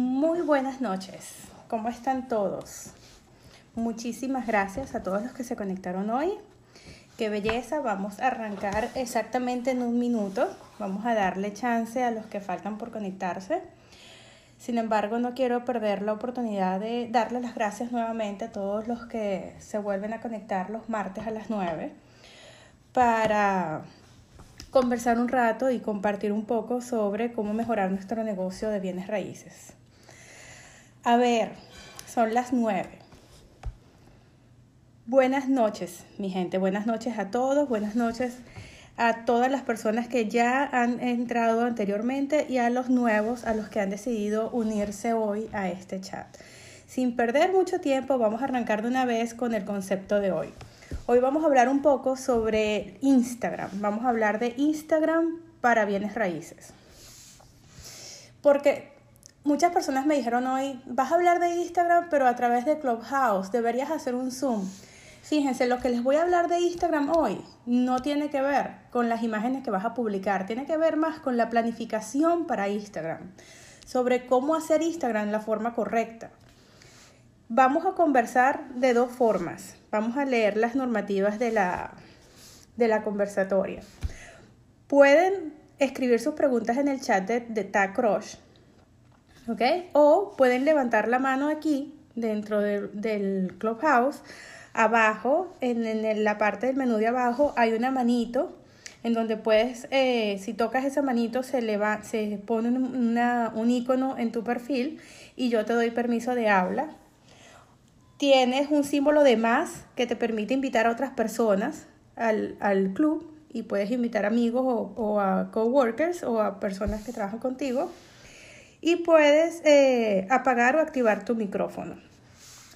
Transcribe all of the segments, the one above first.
Muy buenas noches. ¿Cómo están todos? Muchísimas gracias a todos los que se conectaron hoy. Qué belleza. Vamos a arrancar exactamente en un minuto. Vamos a darle chance a los que faltan por conectarse. Sin embargo, no quiero perder la oportunidad de darle las gracias nuevamente a todos los que se vuelven a conectar los martes a las 9 para conversar un rato y compartir un poco sobre cómo mejorar nuestro negocio de bienes raíces. A ver, son las nueve. Buenas noches, mi gente. Buenas noches a todos. Buenas noches a todas las personas que ya han entrado anteriormente y a los nuevos, a los que han decidido unirse hoy a este chat. Sin perder mucho tiempo, vamos a arrancar de una vez con el concepto de hoy. Hoy vamos a hablar un poco sobre Instagram. Vamos a hablar de Instagram para bienes raíces. Porque muchas personas me dijeron hoy, vas a hablar de Instagram, pero a través de Clubhouse, deberías hacer un Zoom. Fíjense, lo que les voy a hablar de Instagram hoy no tiene que ver con las imágenes que vas a publicar, tiene que ver más con la planificación para Instagram, sobre cómo hacer Instagram la forma correcta. Vamos a conversar de dos formas. Vamos a leer las normativas de la, de la conversatoria. Pueden escribir sus preguntas en el chat de, de ¿ok? O pueden levantar la mano aquí dentro del Clubhouse. Abajo, en, en, la parte del menú de abajo, hay una manito en donde puedes, eh, si tocas esa manito, se, se pone un icono en tu perfil y yo te doy permiso de habla tienes un símbolo de más que te permite invitar a otras personas al, al club y puedes invitar amigos o, o, a coworkers o a personas que trabajan contigo y puedes eh, apagar o activar tu micrófono.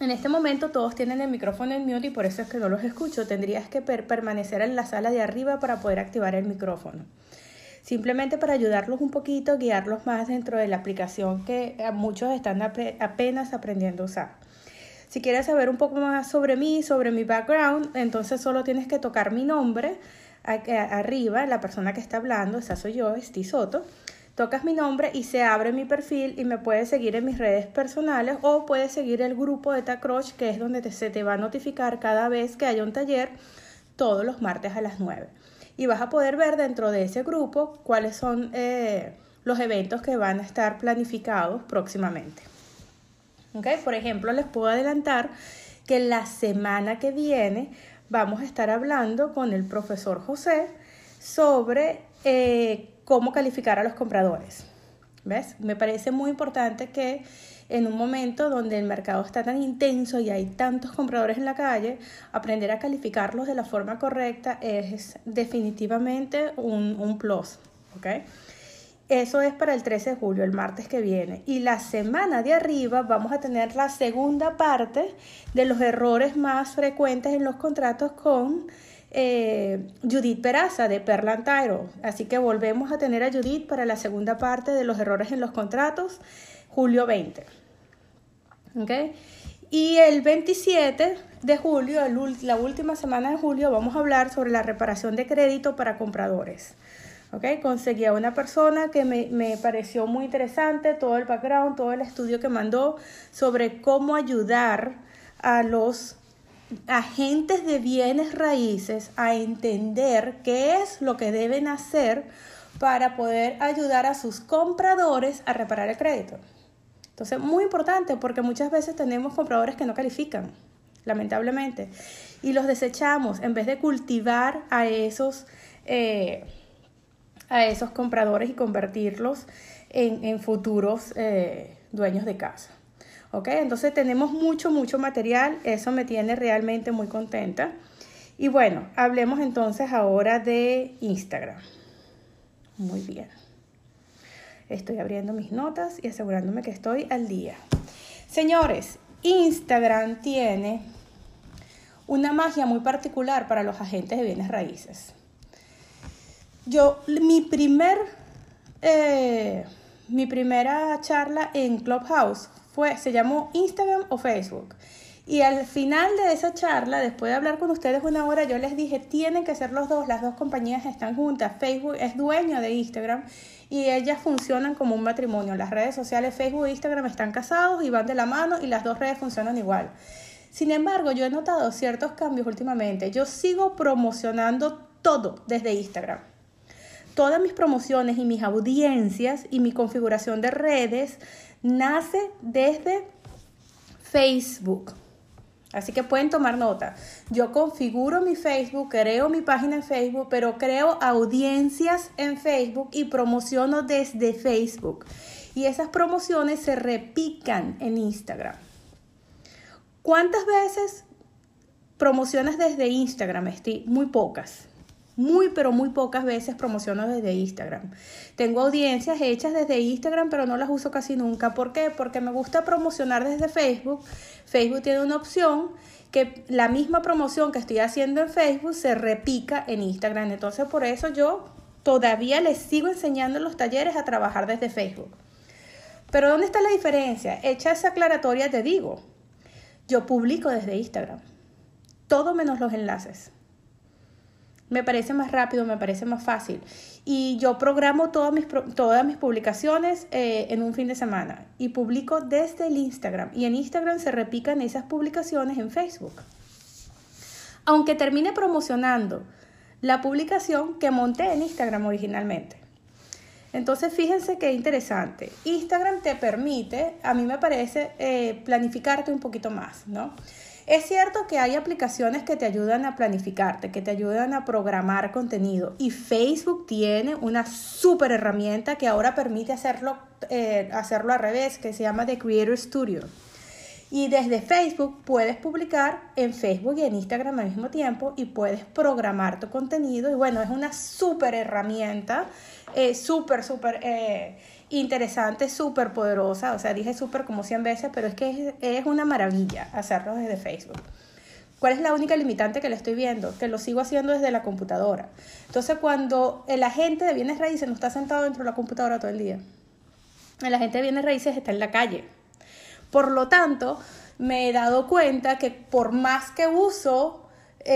En este momento todos tienen el micrófono en mute y por eso es que no los escucho. Tendrías que per permanecer en la sala de arriba para poder activar el micrófono. Simplemente para ayudarlos un poquito, guiarlos más dentro de la aplicación que muchos están apenas aprendiendo a usar. Si quieres saber un poco más sobre mí, sobre mi background, entonces solo tienes que tocar mi nombre arriba, la persona que está hablando, esa soy yo, Esti Soto. Tocas mi nombre y se abre mi perfil y me puedes seguir en mis redes personales o puedes seguir el grupo de Tacroch, que es donde se te va a notificar cada vez que haya un taller todos los martes a las 9. Y vas a poder ver dentro de ese grupo cuáles son eh, los eventos que van a estar planificados próximamente. Por ejemplo, les puedo adelantar que la semana que viene vamos a estar hablando con el profesor José sobre eh, cómo calificar a los compradores. ¿Ves? Me parece muy importante que en un momento donde el mercado está tan intenso y hay tantos compradores en la calle, aprender a calificarlos de la forma correcta es definitivamente un, un plus. Eso es para el 13 de julio, el martes que viene. Y la semana de arriba vamos a tener la segunda parte de los errores más frecuentes en los contratos con eh, Judith Peraza de Perlan Tyro. Así que volvemos a tener a Judith para la segunda parte de los errores en los contratos, julio 20. ¿Okay? Y el 27 de julio, la última semana de julio, vamos a hablar sobre la reparación de crédito para compradores. ¿okay? Conseguí a una persona que me, me, pareció muy interesante, todo el background, todo el estudio que mandó sobre cómo ayudar a los agentes de bienes raíces a entender qué es lo que deben hacer para poder ayudar a sus compradores a reparar el crédito. Entonces, muy importante porque muchas veces tenemos compradores que no califican, lamentablemente, y los desechamos en vez de cultivar a esos... Eh, a esos compradores y convertirlos en, futuros eh, dueños de casa. ¿Ok? Entonces tenemos mucho, mucho material. Eso me tiene realmente muy contenta. Y bueno, hablemos entonces ahora de Instagram. Muy bien. Estoy abriendo mis notas y asegurándome que estoy al día. Señores, Instagram tiene una magia muy particular para los agentes de bienes raíces. Yo, mi primer, eh, mi primera charla en Clubhouse fue, se llamó Instagram o Facebook. Y al final de esa charla, después de hablar con ustedes una hora, yo les dije, tienen que ser los dos, las dos compañías están juntas. Facebook es dueño de Instagram y ellas funcionan como un matrimonio. Las redes sociales Facebook e Instagram están casados y van de la mano y las dos redes funcionan igual. Sin embargo, yo he notado ciertos cambios últimamente. Yo sigo promocionando todo desde Instagram. Todas mis promociones y mis audiencias y mi configuración de redes nace desde Facebook. Así que pueden tomar nota. Yo configuro mi Facebook, creo mi página en Facebook, pero creo audiencias en Facebook y promociono desde Facebook. Y esas promociones se repican en Instagram. ¿Cuántas veces promocionas desde Instagram, Steve? Muy pocas. Muy, pero muy pocas veces promociono desde Instagram. Tengo audiencias hechas desde Instagram, pero no las uso casi nunca. ¿Por qué? Porque me gusta promocionar desde Facebook. Facebook tiene una opción que la misma promoción que estoy haciendo en Facebook se repica en Instagram. Entonces, por eso yo todavía les sigo enseñando en los talleres a trabajar desde Facebook. Pero ¿dónde está la diferencia? Hecha esa aclaratoria, te digo, yo publico desde Instagram. Todo menos los enlaces. Me parece más rápido, me parece más fácil. Y yo programo todas mis, todas mis publicaciones eh, en un fin de semana y publico desde el Instagram. Y en Instagram se repican esas publicaciones en Facebook. Aunque termine promocionando la publicación que monté en Instagram originalmente. Entonces, fíjense qué interesante. Instagram te permite, a mí me parece, eh, planificarte un poquito más, ¿no? Es cierto que hay aplicaciones que te ayudan a planificarte, que te ayudan a programar contenido y Facebook tiene una súper herramienta que ahora permite hacerlo, eh, hacerlo al revés, que se llama The Creator Studio. Y desde Facebook puedes publicar en Facebook y en Instagram al mismo tiempo y puedes programar tu contenido. Y bueno, es una súper herramienta, eh, súper, súper eh, interesante, súper poderosa. O sea, dije súper como 100 veces, pero es que es, una maravilla hacerlo desde Facebook. ¿Cuál es la única limitante que le estoy viendo? Que lo sigo haciendo desde la computadora. Entonces, cuando el agente de bienes raíces no está sentado dentro de la computadora todo el día, el agente de bienes raíces está en la calle. Por lo tanto, me he dado cuenta que por más que uso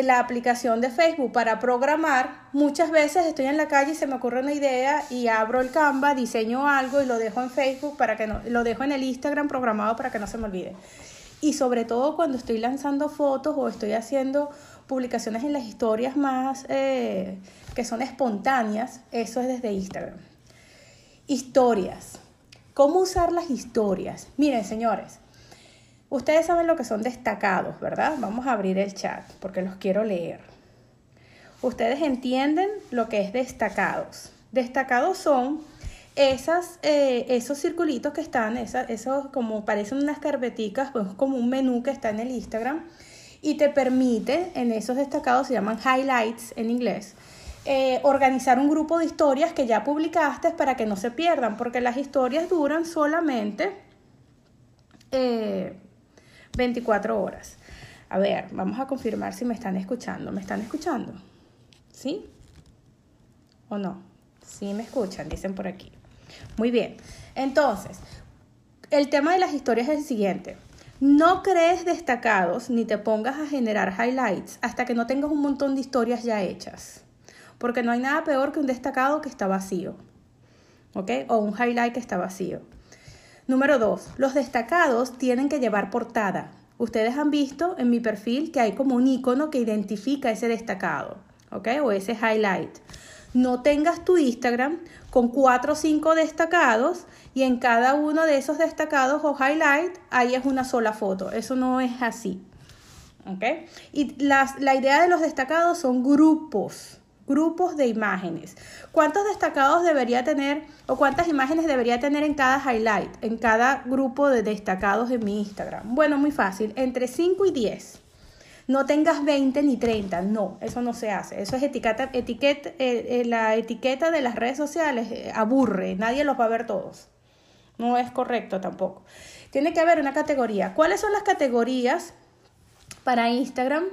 la aplicación de Facebook para programar, muchas veces estoy en la calle y se me ocurre una idea y abro el Canva, diseño algo y lo dejo en Facebook para que no, lo dejo en el Instagram programado para que no se me olvide. Y sobre todo cuando estoy lanzando fotos o estoy haciendo publicaciones en las historias más eh, que son espontáneas, eso es desde Instagram. Historias. ¿Cómo usar las historias? Miren, señores, Ustedes saben lo que son destacados, ¿verdad? Vamos a abrir el chat porque los quiero leer. Ustedes entienden lo que es destacados. Destacados son esas, eh, esos circulitos que están, esos como parecen unas carpeticas, pues como un menú que está en el Instagram y te permite, en esos destacados se llaman highlights en inglés, eh, organizar un grupo de historias que ya publicaste para que no se pierdan, porque las historias duran solamente eh, 24 horas. A ver, vamos a confirmar si me están escuchando. ¿Me están escuchando? ¿Sí? ¿O no? Sí me escuchan, dicen por aquí. Muy bien. Entonces, el tema de las historias es el siguiente. No crees destacados ni te pongas a generar highlights hasta que no tengas un montón de historias ya hechas. Porque no hay nada peor que un destacado que está vacío. ¿Ok? O un highlight que está vacío. Número dos, los destacados tienen que llevar portada. Ustedes han visto en mi perfil que hay como un icono que identifica ese destacado, ¿ok? O ese highlight. No tengas tu Instagram con cuatro o cinco destacados y en cada uno de esos destacados o highlight ahí es una sola foto. Eso no es así. ¿Ok? Y la idea de los destacados son grupos grupos de imágenes. ¿Cuántos destacados debería tener o cuántas imágenes debería tener en cada highlight, en cada grupo de destacados de mi Instagram? Bueno, muy fácil, entre 5 y 10. No tengas 20 ni 30, no, eso no se hace. Eso es etiqueta, etiqueta eh, eh, la etiqueta de las redes sociales eh, aburre, nadie los va a ver todos. No es correcto tampoco. Tiene que haber una categoría. ¿Cuáles son las categorías para Instagram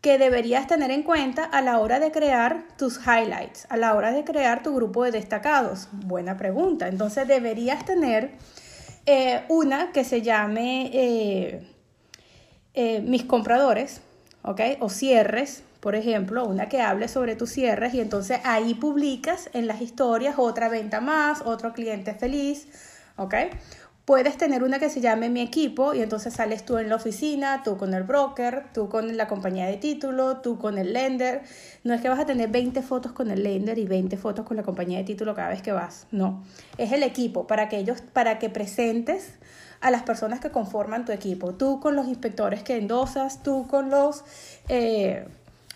que deberías tener en cuenta a la hora de crear tus highlights, a la hora de crear tu grupo de destacados? Buena pregunta. Entonces deberías tener eh, una que se llame eh, eh, mis compradores, ¿ok? O cierres, por ejemplo, una que hable sobre tus cierres y entonces ahí publicas en las historias otra venta más, otro cliente feliz, ¿ok? Puedes tener una que se llame mi equipo y entonces sales tú en la oficina, tú con el broker, tú con la compañía de título, tú con el lender. No es que vas a tener 20 fotos con el lender y 20 fotos con la compañía de título cada vez que vas. No, es el equipo para que ellos, para que presentes a las personas que conforman tu equipo. Tú con los inspectores que endosas, tú con los... Eh,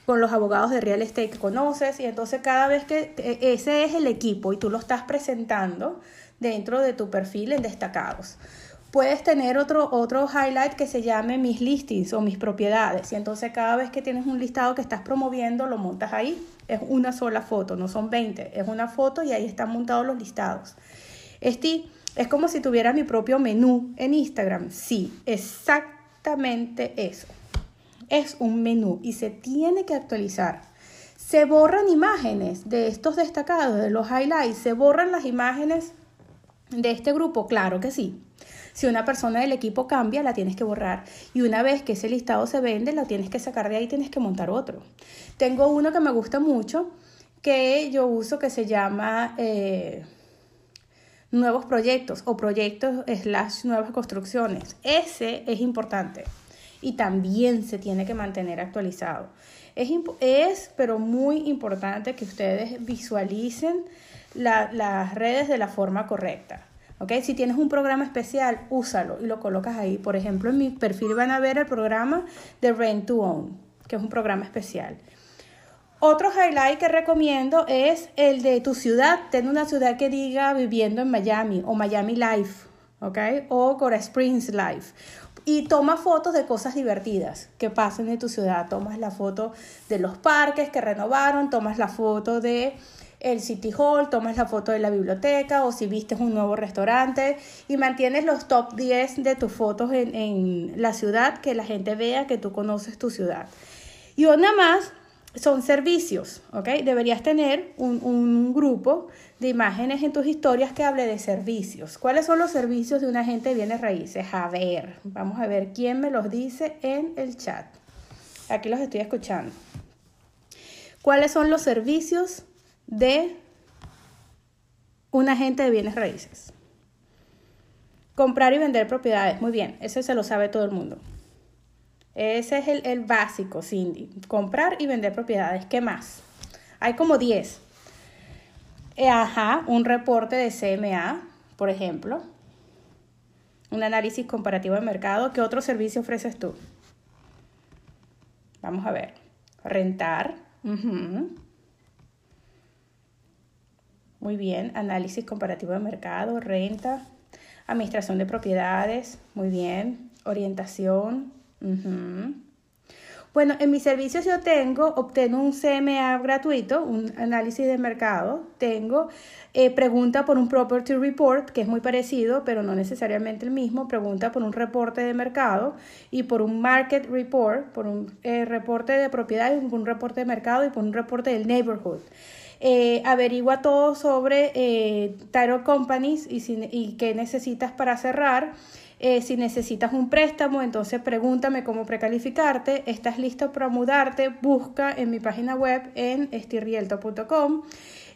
con los abogados de real estate que conoces y entonces cada vez que e, ese es el equipo y tú lo estás presentando, dentro de tu perfil en destacados. Puedes tener otro, otro highlight que se llame mis listings o mis propiedades. Y entonces cada vez que tienes un listado que estás promoviendo, lo montas ahí. Es una sola foto, no son 20. Es una foto y ahí están montados los listados. Este es como si tuviera mi propio menú en Instagram. Sí, exactamente eso. Es un menú y se tiene que actualizar. Se borran imágenes de estos destacados, de los highlights. Se borran las imágenes de este grupo? Claro que sí. Si una persona del equipo cambia, la tienes que borrar. Y una vez que ese listado se vende, la tienes que sacar de ahí y tienes que montar otro. Tengo uno que me gusta mucho, que yo uso, que se llama eh, nuevos proyectos o proyectos slash nuevas construcciones. Ese es importante y también se tiene que mantener actualizado. Es, es pero muy importante que ustedes visualicen las redes de la forma correcta. ¿Okay? Si tienes un programa especial, úsalo y lo colocas ahí. Por ejemplo, en mi perfil van a ver el programa de Rent to Own, que es un programa especial. Otro highlight que recomiendo es el de tu ciudad. Ten una ciudad que diga viviendo en Miami o Miami Life, ¿ok? O Cora Springs Life. Y toma fotos de cosas divertidas que pasen en tu ciudad. Tomas la foto de los parques que renovaron, tomas la foto de el City Hall, tomas la foto de la biblioteca o si viste un nuevo restaurante y mantienes los top 10 de tus fotos en, la ciudad, que la gente vea que tú conoces tu ciudad. Y una más son servicios, ¿ok? Deberías tener un, un, grupo de imágenes en tus historias que hable de servicios. ¿Cuáles son los servicios de un agente de bienes raíces? A ver, vamos a ver quién me los dice en el chat. Aquí los estoy escuchando. ¿Cuáles son los servicios de un agente de bienes raíces. Comprar y vender propiedades. Muy bien, eso se lo sabe todo el mundo. Ese es el, básico, Cindy. Comprar y vender propiedades. ¿Qué más? Hay como 10. Eh, ajá, un reporte de CMA, por ejemplo. Un análisis comparativo de mercado. ¿Qué otro servicio ofreces tú? Vamos a ver. Rentar. Muy bien, análisis comparativo de mercado, renta, administración de propiedades, muy bien, orientación. Bueno, en mis servicios yo tengo, obtengo un CMA gratuito, un análisis de mercado, tengo eh, pregunta por un property report, que es muy parecido, pero no necesariamente el mismo, pregunta por un reporte de mercado y por un market report, por un eh, reporte de propiedades, por un reporte de mercado y por un reporte del neighborhood. Eh, averigua todo sobre eh, title companies y, y qué necesitas para cerrar. Eh, si necesitas un préstamo, entonces pregúntame cómo precalificarte. Estás listo para mudarte, busca en mi página web en estirrielto.com.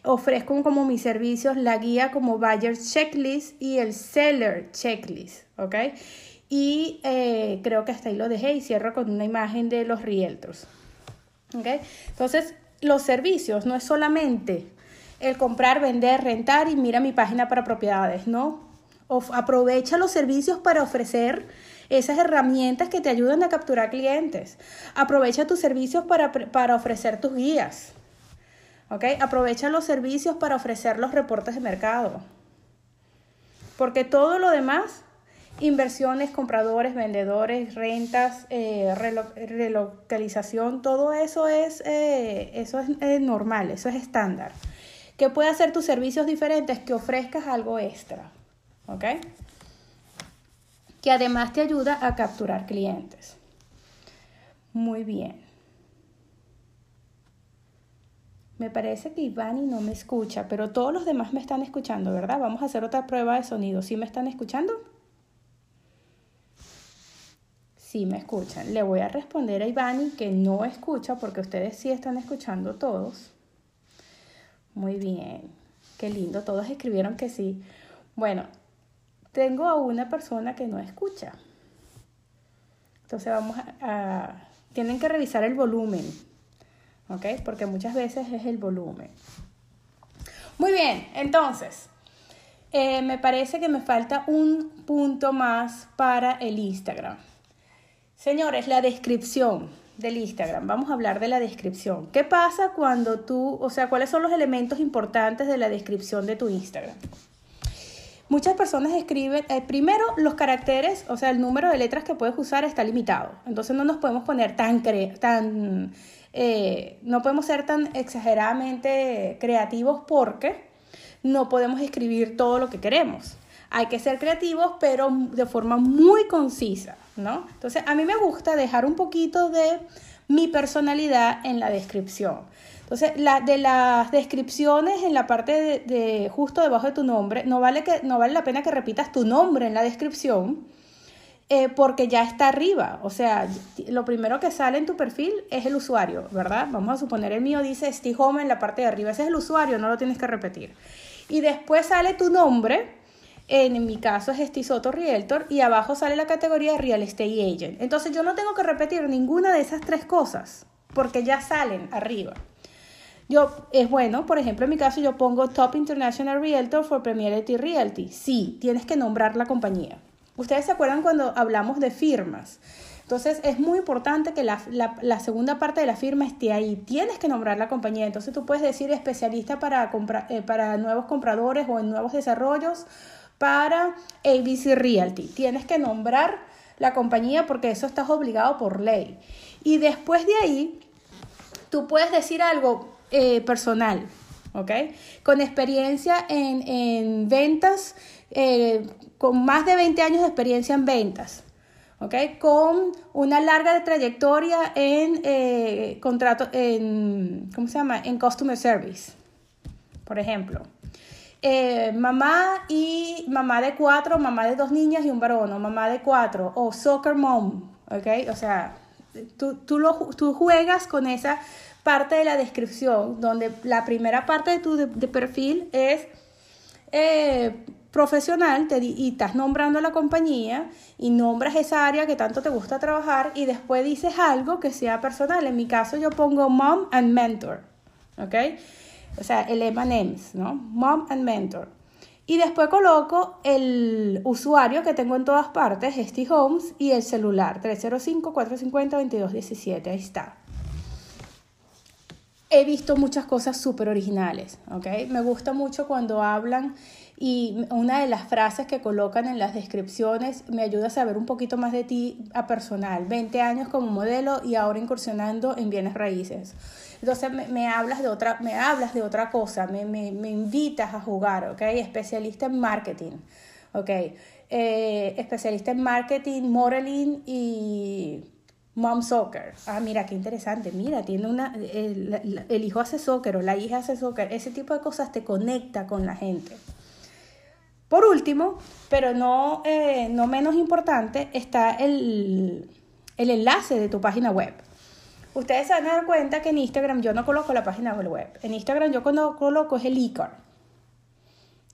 Ofrezco como mis servicios la guía como Buyer Checklist y el Seller Checklist, ¿ok? Y eh, creo que hasta ahí lo dejé y cierro con una imagen de los Realtors, ¿ok? Entonces, los servicios no es solamente el comprar, vender, rentar y mira mi página para propiedades, ¿no? Aprovecha los servicios para ofrecer esas herramientas que te ayudan a capturar clientes. Aprovecha tus servicios para, para ofrecer tus guías. ¿Ok? Aprovecha los servicios para ofrecer los reportes de mercado. Porque todo lo demás inversiones, compradores, vendedores, rentas, eh, relocalización, todo eso es, eh, eso es normal, eso es estándar. ¿Qué puede hacer tus servicios diferentes? Que ofrezcas algo extra, ¿ok? Que además te ayuda a capturar clientes. Muy bien. Me parece que Ivani no me escucha, pero todos los demás me están escuchando, ¿verdad? Vamos a hacer otra prueba de sonido. ¿Sí me están escuchando? sí me escuchan. Le voy a responder a Ivani que no escucha porque ustedes sí están escuchando todos. Muy bien, qué lindo, todos escribieron que sí. Bueno, tengo a una persona que no escucha. Entonces vamos a, tienen que revisar el volumen, ¿ok? Porque muchas veces es el volumen. Muy bien, entonces, eh, me parece que me falta un punto más para el Instagram. Señores, la descripción del Instagram. Vamos a hablar de la descripción. ¿Qué pasa cuando tú, o sea, cuáles son los elementos importantes de la descripción de tu Instagram? Muchas personas escriben, eh, primero los caracteres, o sea, el número de letras que puedes usar está limitado. Entonces no nos podemos poner tan, tan eh, no podemos ser tan exageradamente creativos porque no podemos escribir todo lo que queremos. Hay que ser creativos, pero de forma muy concisa, ¿no? Entonces, a mí me gusta dejar un poquito de mi personalidad en la descripción. Entonces, la, de las descripciones en la parte de, justo debajo de tu nombre, no vale, que, no vale la pena que repitas tu nombre en la descripción, eh, porque ya está arriba. O sea, lo primero que sale en tu perfil es el usuario, ¿verdad? Vamos a suponer el mío dice Steve Home en la parte de arriba. Ese es el usuario, no lo tienes que repetir. Y después sale tu nombre. En mi caso es Estisoto Realtor y abajo sale la categoría Real Estate Agent. Entonces yo no tengo que repetir ninguna de esas tres cosas porque ya salen arriba. Yo, es bueno, por ejemplo, en mi caso yo pongo Top International Realtor for Premierity Realty. Sí, tienes que nombrar la compañía. Ustedes se acuerdan cuando hablamos de firmas. Entonces es muy importante que la, la, segunda parte de la firma esté ahí. Tienes que nombrar la compañía. Entonces tú puedes decir especialista para, eh, para nuevos compradores o en nuevos desarrollos para ABC Realty. Tienes que nombrar la compañía porque eso estás obligado por ley. Y después de ahí, tú puedes decir algo, eh, personal, ¿ok? Con experiencia en, ventas, eh, con más de 20 años de experiencia en ventas, ¿ok? Con una larga trayectoria en eh, contrato, en, ¿cómo se llama? En customer service, por ejemplo. mamá y mamá de cuatro, mamá de dos niñas y un varón, o mamá de cuatro, o soccer mom, ¿ok? O sea, tú, tú, tú juegas con esa parte de la descripción, donde la primera parte de tu de, perfil es eh, profesional te, y estás nombrando la compañía y nombras esa área que tanto te gusta trabajar y después dices algo que sea personal. En mi caso yo pongo mom and mentor, ¿ok? O sea, el M&M's, ¿no? Mom and mentor. Y después coloco el usuario que tengo en todas partes, Steve Holmes, y el celular, 305-450-2217. Ahí está he visto muchas cosas súper originales, ¿ok? Me gusta mucho cuando hablan y una de las frases que colocan en las descripciones me ayuda a saber un poquito más de ti a personal. 20 años como modelo y ahora incursionando en bienes raíces. Entonces me, hablas, de otra, me hablas de otra cosa, me, me, me invitas a jugar, ¿ok? Especialista en marketing, ¿ok? Eh, especialista en marketing, modeling y Mom Soccer. Ah, mira, qué interesante. Mira, tiene una. El, hijo hace soccer o la hija hace soccer. Ese tipo de cosas te conecta con la gente. Por último, pero no, eh, no menos importante, está el, el enlace de tu página web. Ustedes se van a dar cuenta que en Instagram yo no coloco la página web. En Instagram yo cuando coloco es el iCar.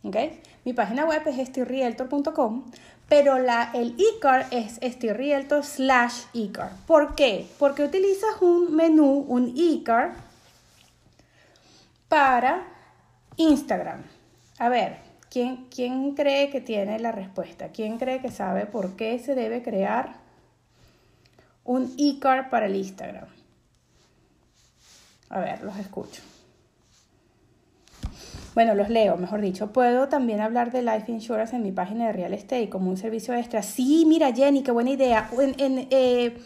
¿Ok? Mi página web es estirrealtor.com, pero la, el eCard es estirrealtor slash eCard. ¿Por qué? Porque utilizas un menú, un eCard, para Instagram. A ver, ¿quién, ¿quién cree que tiene la respuesta? ¿Quién cree que sabe por qué se debe crear un eCard para el Instagram? A ver, los escucho. Bueno, los leo, mejor dicho. Puedo también hablar de Life Insurance en mi página de Real Estate como un servicio extra. Sí, mira, Jenny, qué buena idea. En, eh,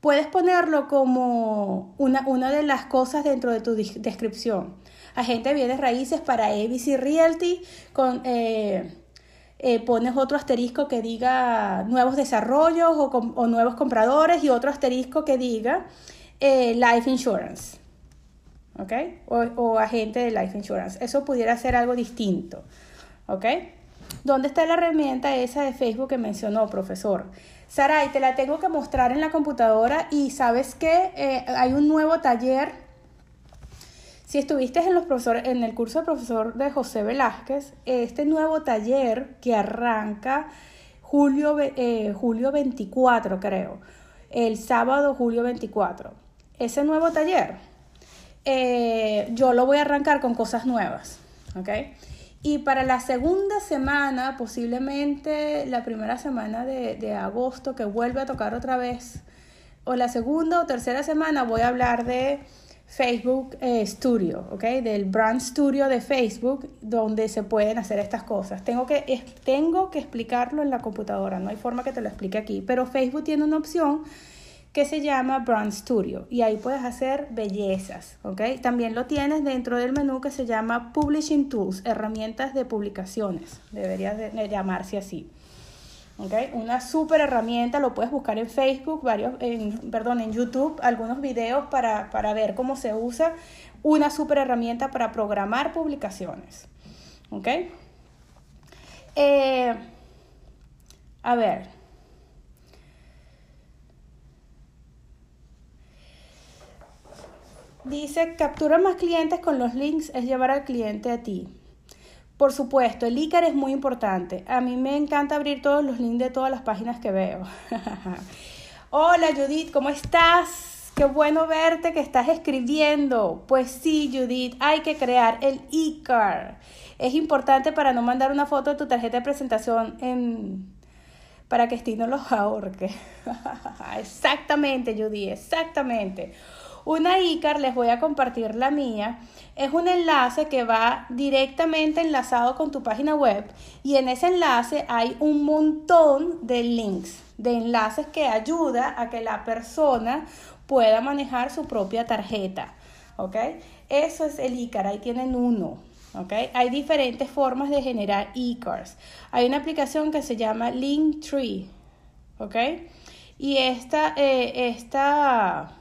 puedes ponerlo como una, una de las cosas dentro de tu descripción. Agente de bienes raíces para ABC Realty con... Eh, eh, pones otro asterisco que diga nuevos desarrollos o, o, nuevos compradores y otro asterisco que diga Life Insurance. ¿Ok? O, agente de life insurance. Eso pudiera ser algo distinto, ¿ok? ¿Dónde está la herramienta esa de Facebook que mencionó, profesor? Saray, te la tengo que mostrar en la computadora y sabes que eh, hay un nuevo taller. Si estuviste en, los en el curso de profesor de José Velázquez, este nuevo taller que arranca julio, eh, julio 24, creo, el sábado julio 24. Ese nuevo taller, eh, yo lo voy a arrancar con cosas nuevas, ¿ok? Y para la segunda semana, posiblemente la primera semana de, agosto, que vuelve a tocar otra vez, o la segunda o tercera semana, voy a hablar de Facebook eh, Studio, ¿ok? Del Brand Studio de Facebook, donde se pueden hacer estas cosas. Tengo que, tengo que explicarlo en la computadora, no hay forma que te lo explique aquí, pero Facebook tiene una opción que se llama Brand Studio y ahí puedes hacer bellezas, ¿ok? También lo tienes dentro del menú que se llama Publishing Tools, herramientas de publicaciones, debería de llamarse así. ¿ok? Una super herramienta, lo puedes buscar en Facebook, varios, en, perdón, en YouTube, algunos videos para, para ver cómo se usa. Una super herramienta para programar publicaciones. ¿Ok? Eh, a ver, Dice, captura más clientes con los links es llevar al cliente a ti. Por supuesto, el ICAR es muy importante. A mí me encanta abrir todos los links de todas las páginas que veo. Hola Judith, ¿cómo estás? Qué bueno verte que estás escribiendo. Pues sí, Judith, hay que crear el ICAR. Es importante para no mandar una foto de tu tarjeta de presentación en... para que Steve no los ahorque. exactamente, Judith, exactamente. Una ICAR, les voy a compartir la mía, es un enlace que va directamente enlazado con tu página web y en ese enlace hay un montón de links, de enlaces que ayuda a que la persona pueda manejar su propia tarjeta. ¿Ok? Eso es el ICAR, ahí tienen uno. ¿ok? Hay diferentes formas de generar ICARs. Hay una aplicación que se llama Linktree, ¿ok? Y esta, eh, esta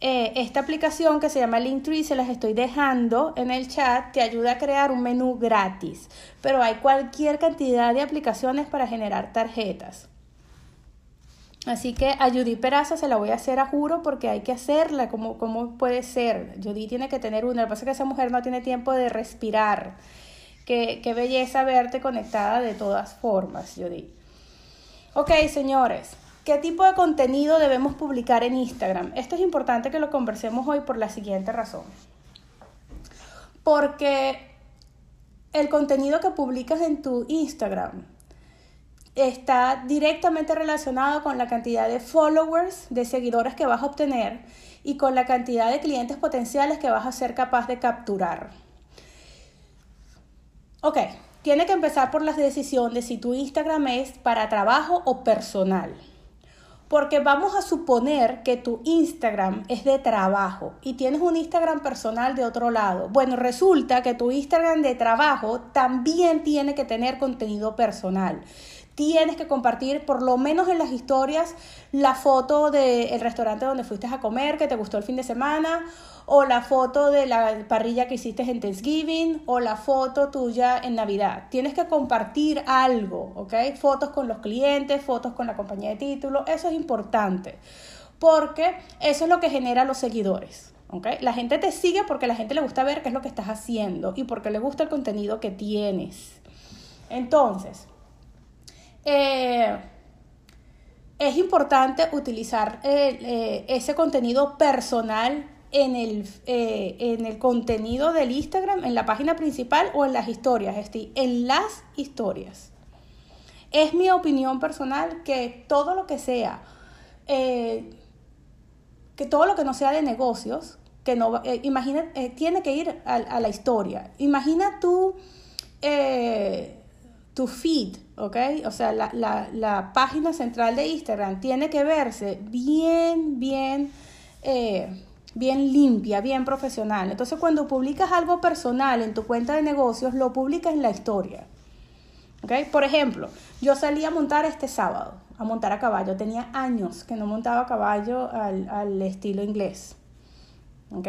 eh, esta aplicación que se llama Linktree, se las estoy dejando en el chat, te ayuda a crear un menú gratis, pero hay cualquier cantidad de aplicaciones para generar tarjetas. Así que a Judy Peraza se la voy a hacer a juro porque hay que hacerla. ¿Cómo, cómo puede ser? Judy tiene que tener una. Lo que pasa es que esa mujer no tiene tiempo de respirar. Qué, qué belleza verte conectada de todas formas, Judy. Ok, señores. ¿Qué tipo de contenido debemos publicar en Instagram? Esto es importante que lo conversemos hoy por la siguiente razón. Porque el contenido que publicas en tu Instagram está directamente relacionado con la cantidad de followers, de seguidores que vas a obtener y con la cantidad de clientes potenciales que vas a ser capaz de capturar. Ok, tiene que empezar por la decisión de si tu Instagram es para trabajo o personal. Porque vamos a suponer que tu Instagram es de trabajo y tienes un Instagram personal de otro lado. Bueno, resulta que tu Instagram de trabajo también tiene que tener contenido personal tienes que compartir por lo menos en las historias la foto del restaurante donde fuiste a comer, que te gustó el fin de semana, o la foto de la parrilla que hiciste en Thanksgiving, o la foto tuya en Navidad. Tienes que compartir algo, ¿ok? Fotos con los clientes, fotos con la compañía de título, eso es importante, porque eso es lo que genera los seguidores. ¿Okay? La gente te sigue porque la gente le gusta ver qué es lo que estás haciendo y porque le gusta el contenido que tienes. Entonces, eh, es importante utilizar eh, eh, ese contenido personal en el, en el contenido del Instagram, en la página principal o en las historias, es decir, en las historias. Es mi opinión personal que todo lo que sea, que todo lo que no sea de negocios, que no, imagina, tiene que ir a, la historia. Imagina tú tu feed, ¿ok? O sea, la, la, la, página central de Instagram tiene que verse bien, bien, eh, bien limpia, bien profesional. Entonces, cuando publicas algo personal en tu cuenta de negocios, lo publicas en la historia. ¿Ok? Por ejemplo, yo salí a montar este sábado, a montar a caballo. Tenía años que no montaba a caballo al, al estilo inglés. ¿Ok?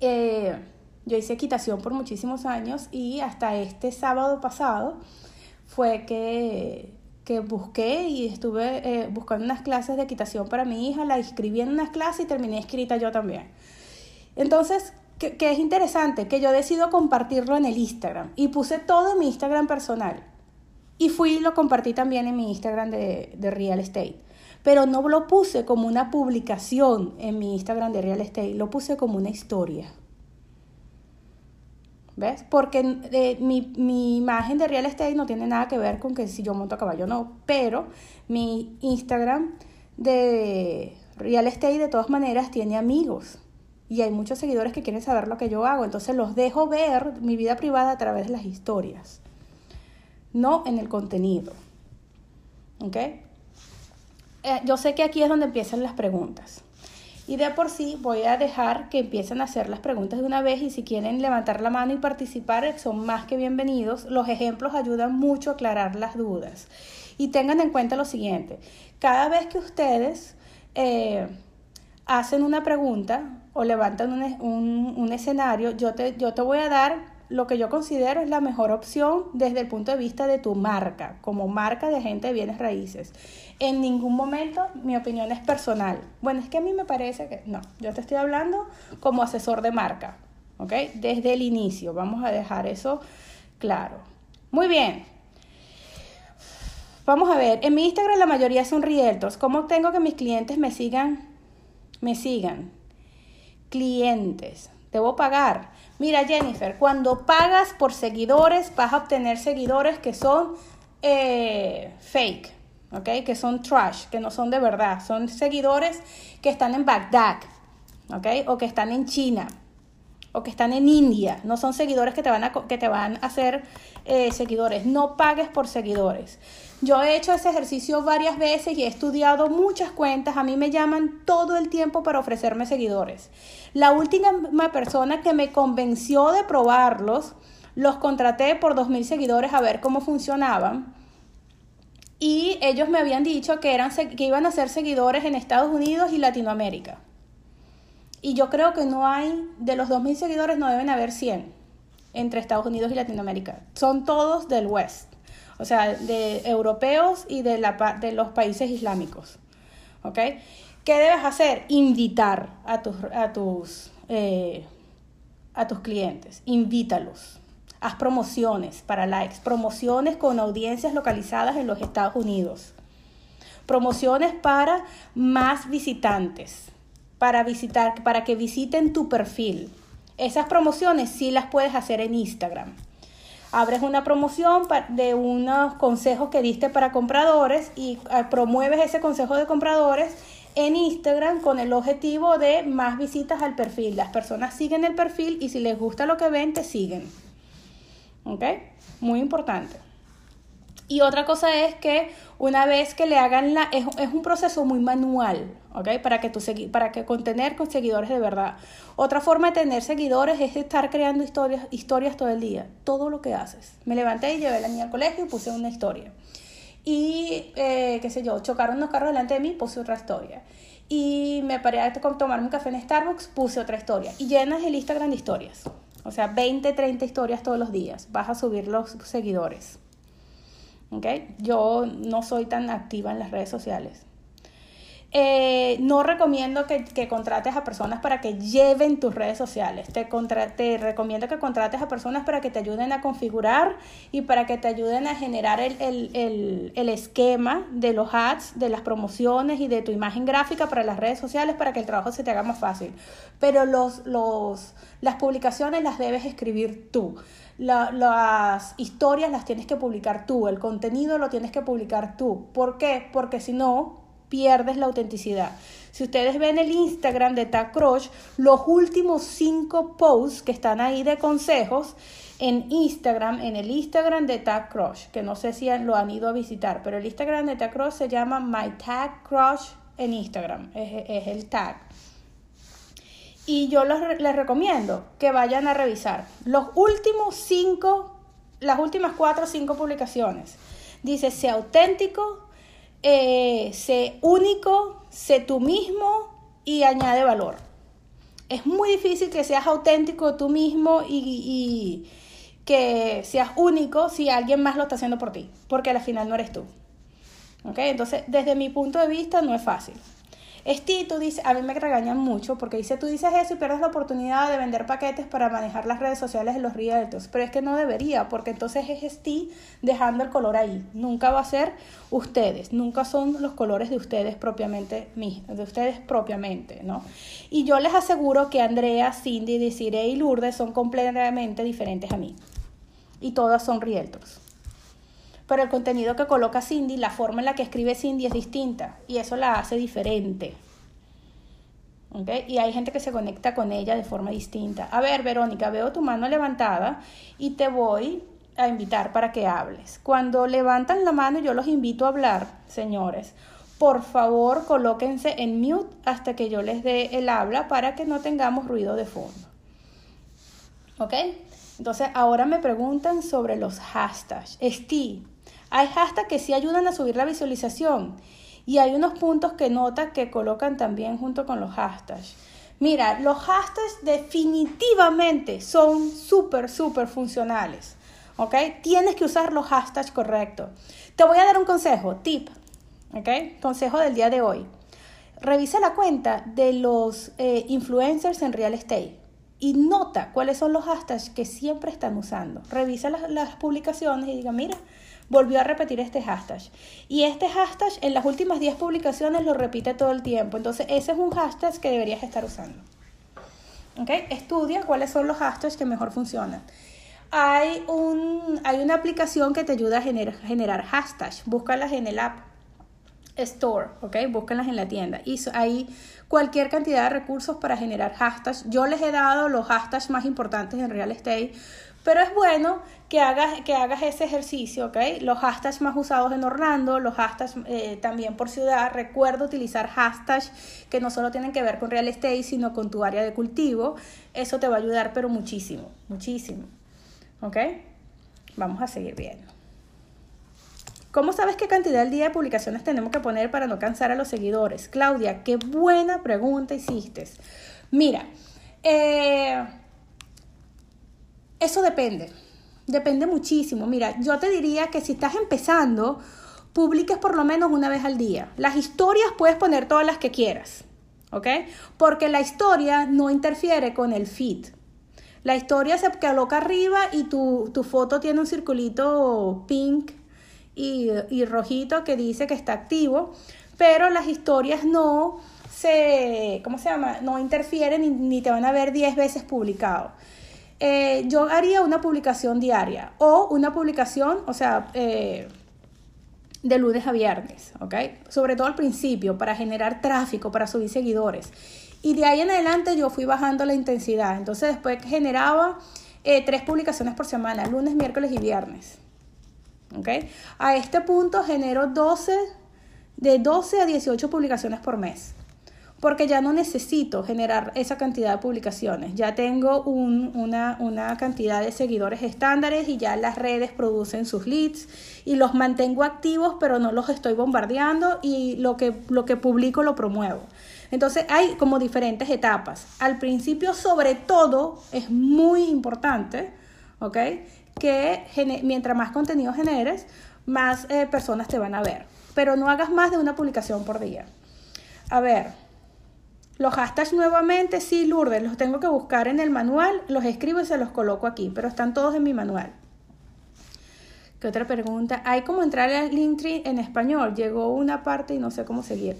Eh, yo hice equitación por muchísimos años y hasta este sábado pasado fue que, que busqué y estuve eh, buscando unas clases de equitación para mi hija, la inscribí en unas clases y terminé escrita yo también. Entonces, que, es interesante, que yo decido compartirlo en el Instagram y puse todo en mi Instagram personal. Y fui y lo compartí también en mi Instagram de, de Real Estate. Pero no lo puse como una publicación en mi Instagram de Real Estate, lo puse como una historia. ¿Ves? Porque eh, mi, mi, imagen de real estate no tiene nada que ver con que si yo monto a caballo o no, pero mi Instagram de real estate de todas maneras tiene amigos y hay muchos seguidores que quieren saber lo que yo hago, entonces los dejo ver mi vida privada a través de las historias, no en el contenido. ¿Ok? Eh, yo sé que aquí es donde empiezan las preguntas. Y de por sí voy a dejar que empiecen a hacer las preguntas de una vez y si quieren levantar la mano y participar son más que bienvenidos. Los ejemplos ayudan mucho a aclarar las dudas. Y tengan en cuenta lo siguiente, cada vez que ustedes eh, hacen una pregunta o levantan un, un, escenario, yo te, yo te voy a dar lo que yo considero es la mejor opción desde el punto de vista de tu marca, como marca de gente de bienes raíces. En ningún momento mi opinión es personal. Bueno, es que a mí me parece que no, yo te estoy hablando como asesor de marca, ¿ok? Desde el inicio, vamos a dejar eso claro. Muy bien. Vamos a ver, en mi Instagram la mayoría son realtors. ¿Cómo tengo que mis clientes me sigan? Me sigan. Clientes. Debo pagar. Mira Jennifer, cuando pagas por seguidores vas a obtener seguidores que son eh, fake, ¿ok? Que son trash, que no son de verdad. Son seguidores que están en Bagdad, ¿ok? O que están en China, o que están en India. No son seguidores que te van a, que te van a hacer eh, seguidores. No pagues por seguidores. Yo he hecho ese ejercicio varias veces y he estudiado muchas cuentas. A mí me llaman todo el tiempo para ofrecerme seguidores. La última persona que me convenció de probarlos, los contraté por 2.000 seguidores a ver cómo funcionaban. Y ellos me habían dicho que, eran, que iban a ser seguidores en Estados Unidos y Latinoamérica. Y yo creo que no hay, de los 2.000 seguidores no deben haber 100 entre Estados Unidos y Latinoamérica. Son todos del West, o sea, de europeos y de, la, de los países islámicos. ¿Ok? ¿Qué debes hacer? Invitar a tus, a tus, eh, a tus clientes, invítalos. Haz promociones para likes, promociones con audiencias localizadas en los Estados Unidos, promociones para más visitantes, para visitar, para que visiten tu perfil. Esas promociones sí las puedes hacer en Instagram. Abres una promoción de unos consejos que diste para compradores y eh, promueves ese consejo de compradores en Instagram con el objetivo de más visitas al perfil. Las personas siguen el perfil y si les gusta lo que ven, te siguen. ¿Ok? Muy importante. Y otra cosa es que una vez que le hagan la... Es, un proceso muy manual, ¿ok? Para que, tu, para que contener con seguidores de verdad. Otra forma de tener seguidores es estar creando historias, historias todo el día. Todo lo que haces. Me levanté y llevé a la niña al colegio y puse una historia y, eh, qué sé yo, chocaron unos carros delante de mí, puse otra historia. Y me paré a tomar un café en Starbucks, puse otra historia. Y llenas el Instagram de historias. O sea, 20, 30 historias todos los días. Vas a subir los seguidores. ¿Ok? Yo no soy tan activa en las redes sociales. Eh, no recomiendo que, contrates a personas para que lleven tus redes sociales. Te, te recomiendo que contrates a personas para que te ayuden a configurar y para que te ayuden a generar el, esquema de los ads, de las promociones y de tu imagen gráfica para las redes sociales para que el trabajo se te haga más fácil. Pero los, los, las publicaciones las debes escribir tú. Las historias las tienes que publicar tú, el contenido lo tienes que publicar tú. ¿Por qué? Porque si no, pierdes la autenticidad. Si ustedes ven el Instagram de Tag Crush, los últimos cinco posts que están ahí de consejos en Instagram, en el Instagram de Tag Crush, que no sé si lo han ido a visitar, pero el Instagram de Tag Crush se llama My Tag Crush en Instagram, es, el tag. Y yo les recomiendo que vayan a revisar los últimos cinco, las últimas cuatro o cinco publicaciones. Dice, sea auténtico, eh, sé único, sé tú mismo y añade valor. Es muy difícil que seas auténtico tú mismo y, que seas único si alguien más lo está haciendo por ti, porque al final no eres tú. ¿Ok? Entonces, desde mi punto de vista, no es fácil. Esti, tú dices, a mí me regañan mucho porque dice, tú dices eso y pierdes la oportunidad de vender paquetes para manejar las redes sociales de los realtors. Pero es que no debería, porque entonces es Esti dejando el color ahí. Nunca va a ser ustedes, nunca son los colores de ustedes propiamente, de ustedes propiamente, ¿no? Y yo les aseguro que Andrea, Cindy, Desiree y Lourdes son completamente diferentes a mí. Y todas son realtors pero el contenido que coloca Cindy, la forma en la que escribe Cindy es distinta y eso la hace diferente. Y hay gente que se conecta con ella de forma distinta. A ver, Verónica, veo tu mano levantada y te voy a invitar para que hables. Cuando levantan la mano, yo los invito a hablar, señores. Por favor, colóquense en mute hasta que yo les dé el habla para que no tengamos ruido de fondo. ¿Ok? Entonces, ahora me preguntan sobre los hashtags. Hay hashtags que sí ayudan a subir la visualización y hay unos puntos que nota que colocan también junto con los hashtags. Mira, los hashtags definitivamente son súper, súper funcionales. ¿Ok? Tienes que usar los hashtags correctos. Te voy a dar un consejo, tip. ¿Ok? Consejo del día de hoy. Revisa la cuenta de los eh, influencers en real estate y nota cuáles son los hashtags que siempre están usando. Revisa las, las publicaciones y diga, mira, volvió a repetir este hashtag. Y este hashtag en las últimas 10 publicaciones lo repite todo el tiempo. Entonces ese es un hashtag que deberías estar usando. ¿Ok? Estudia cuáles son los hashtags que mejor funcionan. Hay, un, hay una aplicación que te ayuda a generar, generar hashtags. Búscalas en el app Store, ¿ok? Búscalas en la tienda. Y hay cualquier cantidad de recursos para generar hashtags. Yo les he dado los hashtags más importantes en real estate pero es bueno que hagas, que hagas ese ejercicio, ¿ok? Los hashtags más usados en Orlando, los hashtags eh, también por ciudad. Recuerda utilizar hashtags que no solo tienen que ver con real estate, sino con tu área de cultivo. Eso te va a ayudar, pero muchísimo, muchísimo. ¿Ok? Vamos a seguir viendo. ¿Cómo sabes qué cantidad al día de publicaciones tenemos que poner para no cansar a los seguidores? Claudia, qué buena pregunta hiciste. Mira, eh eso depende, depende muchísimo. Mira, yo te diría que si estás empezando, publiques por lo menos una vez al día. Las historias puedes poner todas las que quieras, ¿ok? Porque la historia no interfiere con el feed. La historia se coloca arriba y tu, foto tiene un circulito pink y, y, rojito que dice que está activo, pero las historias no se, ¿cómo se llama? No interfieren ni, ni te van a ver 10 veces publicado. Eh, yo haría una publicación diaria o una publicación, o sea, eh, de lunes a viernes, ¿ok? Sobre todo al principio, para generar tráfico, para subir seguidores. Y de ahí en adelante yo fui bajando la intensidad. Entonces después generaba eh, tres publicaciones por semana, lunes, miércoles y viernes. ¿Ok? A este punto genero 12, de 12 a 18 publicaciones por mes porque ya no necesito generar esa cantidad de publicaciones. Ya tengo una, cantidad de seguidores estándares y ya las redes producen sus leads y los mantengo activos, pero no los estoy bombardeando y lo que, lo que publico lo promuevo. Entonces hay como diferentes etapas. Al principio, sobre todo, es muy importante, ¿ok? Que mientras más contenido generes, más eh, personas te van a ver. Pero no hagas más de una publicación por día. A ver, los hashtags nuevamente, sí, Lourdes, los tengo que buscar en el manual, los escribo y se los coloco aquí, pero están todos en mi manual. ¿Qué otra pregunta? ¿Hay como entrar al Linktree en español? Llegó una parte y no sé cómo seguir.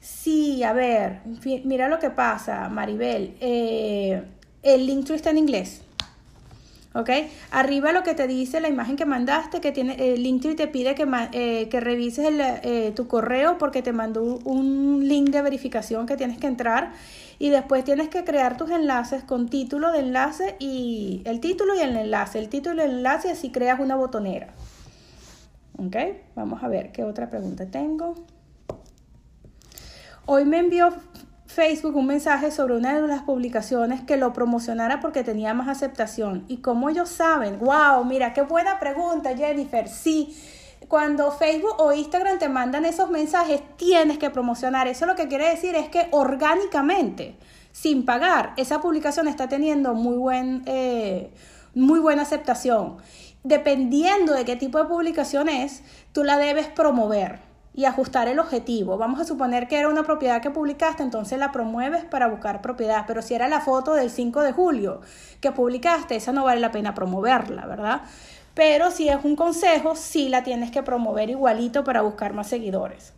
Sí, a ver, mira lo que pasa, Maribel. Eh, el Linktree está en inglés. ¿Ok? Arriba lo que te dice la imagen que mandaste, que tiene el Linktree te pide que, eh, que revises eh, tu correo porque te mandó un link de verificación que tienes que entrar y después tienes que crear tus enlaces con título de enlace y el título y el enlace, el título y el enlace y así creas una botonera. ¿Ok? Vamos a ver qué otra pregunta tengo. Hoy me envió Facebook un mensaje sobre una de las publicaciones que lo promocionara porque tenía más aceptación. ¿Y como ellos saben? ¡Wow! Mira, qué buena pregunta, Jennifer. Sí, cuando Facebook o Instagram te mandan esos mensajes, tienes que promocionar. Eso lo que quiere decir es que orgánicamente, sin pagar, esa publicación está teniendo muy, buen, eh, muy buena aceptación. Dependiendo de qué tipo de publicación es, tú la debes promover. Y ajustar el objetivo. Vamos a suponer que era una propiedad que publicaste, entonces la promueves para buscar propiedad, pero si era la foto del 5 de julio que publicaste, esa no vale la pena promoverla, ¿verdad? Pero si es un consejo, sí la tienes que promover igualito para buscar más seguidores.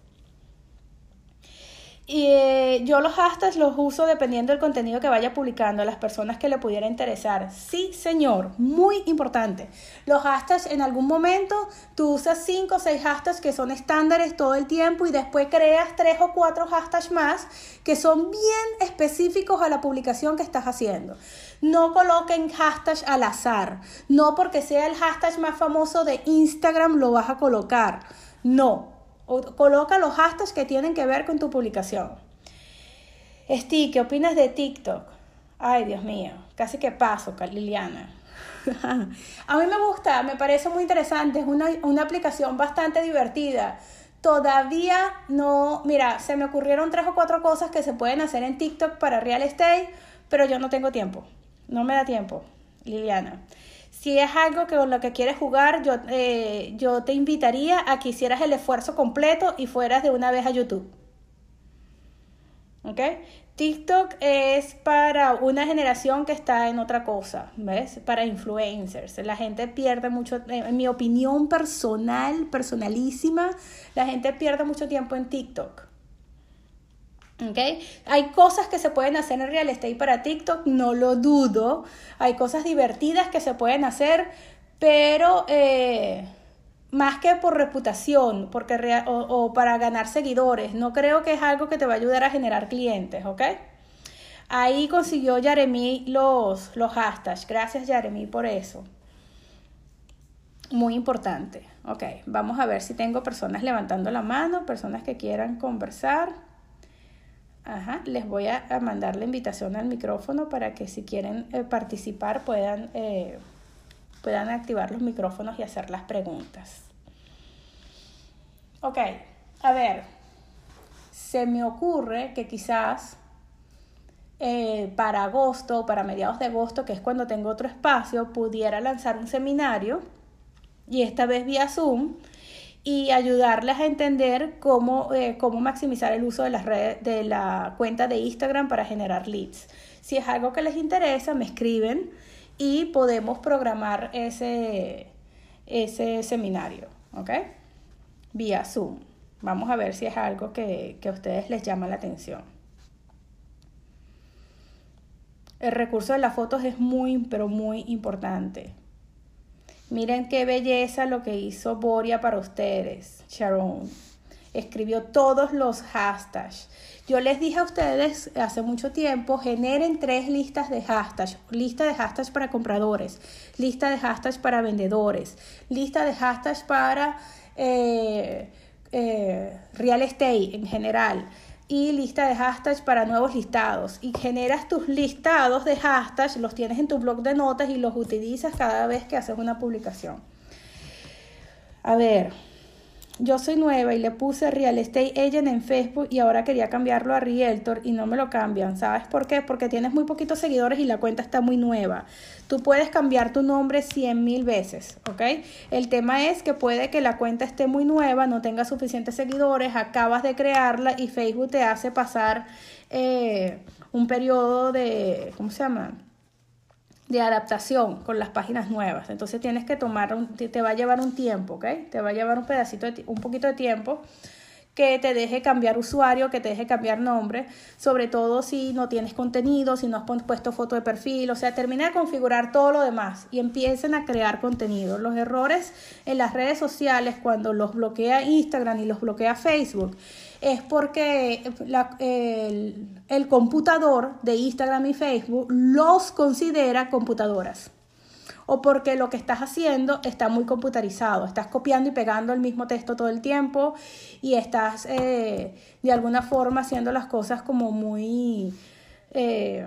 Y eh, yo los hashtags los uso dependiendo del contenido que vaya publicando a las personas que le pudiera interesar. Sí, señor, muy importante. Los hashtags en algún momento tú usas 5 o 6 hashtags que son estándares todo el tiempo y después creas 3 o 4 hashtags más que son bien específicos a la publicación que estás haciendo. No coloquen hashtags al azar. No porque sea el hashtag más famoso de Instagram lo vas a colocar. No, coloca los hashtags que tienen que ver con tu publicación. Steve, ¿qué opinas de TikTok? Ay, Dios mío, casi que paso, Liliana. A mí me gusta, me parece muy interesante, es una, una aplicación bastante divertida. Todavía no, mira, se me ocurrieron tres o cuatro cosas que se pueden hacer en TikTok para real estate, pero yo no tengo tiempo, no me da tiempo, Liliana. Si es algo que con lo que quieres jugar, yo, eh, yo te invitaría a que hicieras el esfuerzo completo y fueras de una vez a YouTube. ¿Ok? TikTok es para una generación que está en otra cosa, ¿ves? Para influencers. La gente pierde mucho, en mi opinión personal, personalísima, la gente pierde mucho tiempo en TikTok. ¿Okay? Hay cosas que se pueden hacer en real estate para TikTok, no lo dudo. Hay cosas divertidas que se pueden hacer, pero eh, más que por reputación porque o, para ganar seguidores, no creo que es algo que te va a ayudar a generar clientes, ¿ok? Ahí consiguió Jeremy los, los hashtags. Gracias Jeremy por eso. Muy importante. Ok, vamos a ver si tengo personas levantando la mano, personas que quieran conversar. Ajá, les voy a, mandar la invitación al micrófono para que si quieren eh, participar puedan, eh, puedan activar los micrófonos y hacer las preguntas. Ok, a ver, se me ocurre que quizás eh, para agosto, para mediados de agosto, que es cuando tengo otro espacio, pudiera lanzar un seminario y esta vez vía Zoom y ayudarles a entender cómo, eh, cómo maximizar el uso de, las redes, de la cuenta de Instagram para generar leads. Si es algo que les interesa, me escriben y podemos programar ese, ese seminario, ¿ok? Vía Zoom. Vamos a ver si es algo que, que a ustedes les llama la atención. El recurso de las fotos es muy, pero muy importante. Miren qué belleza lo que hizo Boria para ustedes, Sharon. Escribió todos los hashtags. Yo les dije a ustedes hace mucho tiempo, generen tres listas de hashtags. Lista de hashtags para compradores, lista de hashtags para vendedores, lista de hashtags para eh, eh, real estate en general y lista de hashtags para nuevos listados. Y generas tus listados de hashtags, los tienes en tu blog de notas y los utilizas cada vez que haces una publicación. A ver, yo soy nueva y le puse Real Estate Agent en Facebook y ahora quería cambiarlo a Realtor y no me lo cambian. ¿Sabes por qué? Porque tienes muy poquitos seguidores y la cuenta está muy nueva. Tú puedes cambiar tu nombre 100 mil veces, ¿ok? El tema es que puede que la cuenta esté muy nueva, no tenga suficientes seguidores, acabas de crearla y Facebook te hace pasar eh, un periodo de, ¿cómo se llama? De adaptación con las páginas nuevas. Entonces tienes que tomar, un, te va a llevar un tiempo, ¿ok? Te va a llevar un pedacito, de, un poquito de tiempo que te deje cambiar usuario, que te deje cambiar nombre, sobre todo si no tienes contenido, si no has puesto foto de perfil, o sea, termina de configurar todo lo demás y empiecen a crear contenido. Los errores en las redes sociales cuando los bloquea Instagram y los bloquea Facebook es porque el, computador de Instagram y Facebook los considera computadoras o porque lo que estás haciendo está muy computarizado, estás copiando y pegando el mismo texto todo el tiempo y estás eh, de alguna forma haciendo las cosas como muy... Eh,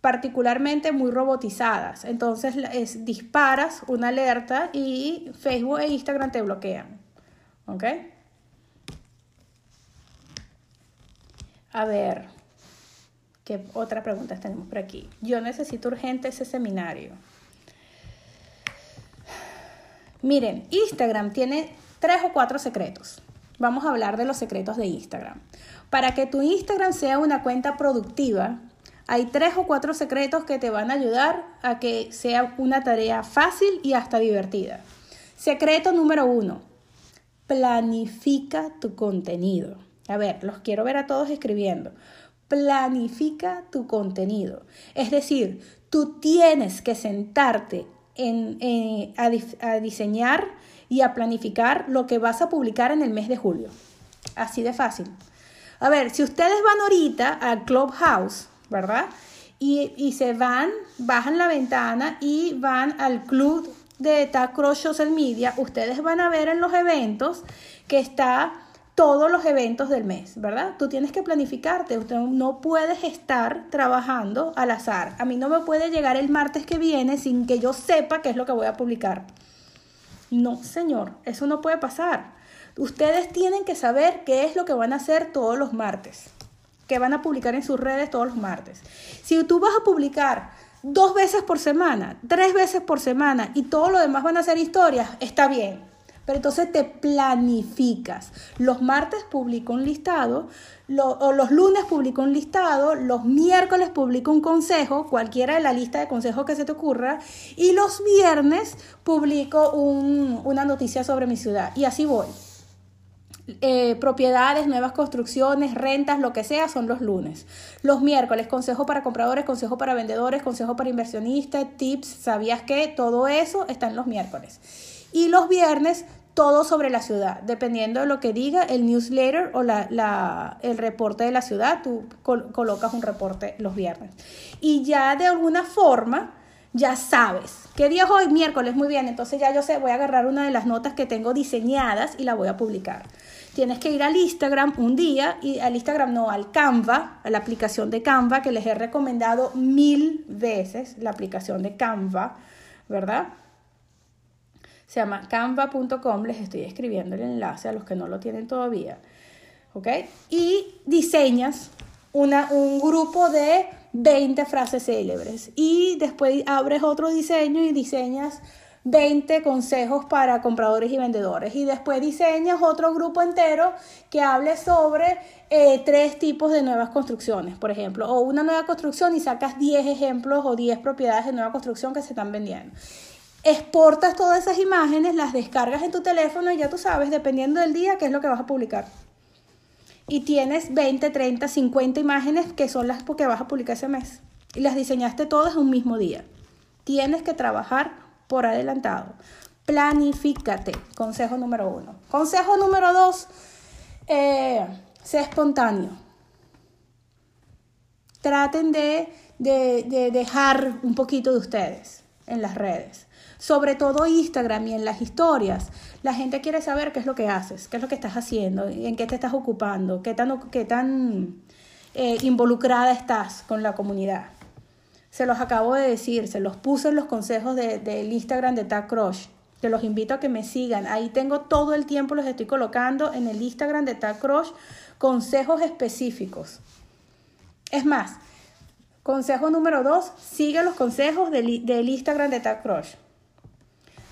particularmente muy robotizadas. Entonces es, disparas una alerta y Facebook e Instagram te bloquean. ¿Ok? A ver, ¿qué otras preguntas tenemos por aquí? Yo necesito urgente ese seminario. Miren, Instagram tiene tres o cuatro secretos. Vamos a hablar de los secretos de Instagram. Para que tu Instagram sea una cuenta productiva, hay tres o cuatro secretos que te van a ayudar a que sea una tarea fácil y hasta divertida. Secreto número uno, planifica tu contenido. A ver, los quiero ver a todos escribiendo. Planifica tu contenido. Es decir, tú tienes que sentarte eh, a, diseñar y a planificar lo que vas a publicar en el mes de julio. Así de fácil. A ver, si ustedes van ahorita al Clubhouse, ¿verdad? Y, y, se van, bajan la ventana y van al club de Tag Social Media, ustedes van a ver en los eventos que está todos los eventos del mes, ¿verdad? Tú tienes que planificarte, Usted no puedes estar trabajando al azar. A mí no me puede llegar el martes que viene sin que yo sepa qué es lo que voy a publicar. No, señor, eso no puede pasar. Ustedes tienen que saber qué es lo que van a hacer todos los martes, que van a publicar en sus redes todos los martes. Si tú vas a publicar dos veces por semana, tres veces por semana y todo lo demás van a ser historias, está bien pero entonces te planificas. Los martes publico un listado, o los lunes publico un listado, los miércoles publico un consejo, cualquiera de la lista de consejos que se te ocurra, y los viernes publico una noticia sobre mi ciudad. Y así voy. Eh, propiedades, nuevas construcciones, rentas, lo que sea, son los lunes. Los miércoles, consejo para compradores, consejo para vendedores, consejo para inversionistas, tips, ¿sabías que Todo eso está en los miércoles. Y los viernes, todo sobre la ciudad, dependiendo de lo que diga el newsletter o la, el reporte de la ciudad, tú colocas un reporte los viernes. Y ya de alguna forma, ya sabes. ¿Qué día es hoy? Miércoles, muy bien. Entonces ya yo sé, voy a agarrar una de las notas que tengo diseñadas y la voy a publicar. Tienes que ir al Instagram un día y al Instagram no, al Canva, a la aplicación de Canva que les he recomendado mil veces, la aplicación de Canva, ¿verdad? Se llama canva.com, les estoy escribiendo el enlace a los que no lo tienen todavía. ¿Ok? Y diseñas una, un grupo de 20 frases célebres. Y después abres otro diseño y diseñas 20 consejos para compradores y vendedores. Y después diseñas otro grupo entero que hable sobre eh, tres tipos de nuevas construcciones, por ejemplo. O una nueva construcción y sacas 10 ejemplos o 10 propiedades de nueva construcción que se están vendiendo exportas todas esas imágenes, las descargas en tu teléfono y ya tú sabes, dependiendo del día, qué es lo que vas a publicar. Y tienes 20, 30, 50 imágenes que son las que vas a publicar ese mes. Y las diseñaste todas un mismo día. Tienes que trabajar por adelantado. Planifícate. Consejo número uno. Consejo número dos. Eh, sé espontáneo. Traten de, de dejar un poquito de ustedes en las redes sobre todo Instagram y en las historias, la gente quiere saber qué es lo que haces, qué es lo que estás haciendo, en qué te estás ocupando, qué tan, qué tan eh, involucrada estás con la comunidad. Se los acabo de decir, se los puse en los consejos del de, Instagram de Tag Crush. Te los invito a que me sigan. Ahí tengo todo el tiempo, los estoy colocando en el Instagram de Tag Crush, consejos específicos. Es más, consejo número dos, sigue los consejos del, del Instagram de Tag Crush.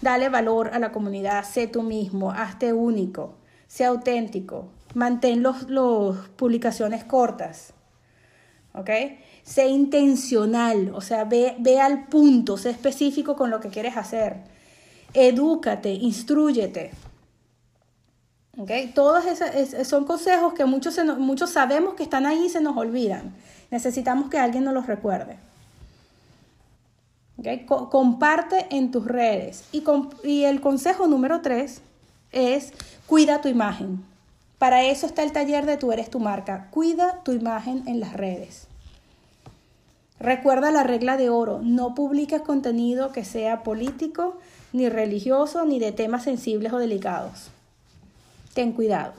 Dale valor a la comunidad, sé tú mismo, hazte único, sé auténtico, mantén las los publicaciones cortas, ¿ok? Sé intencional, o sea, ve, ve al punto, sé específico con lo que quieres hacer. Edúcate, instruyete. ¿ok? Todos esos son consejos que muchos, muchos sabemos que están ahí y se nos olvidan. Necesitamos que alguien nos los recuerde comparte en tus redes. Y, y el consejo número tres es cuida tu imagen. Para eso está el taller de Tú eres tu marca. Cuida tu imagen en las redes. Recuerda la regla de oro, no publiques contenido que sea político, ni religioso, ni de temas sensibles o delicados. Ten cuidado.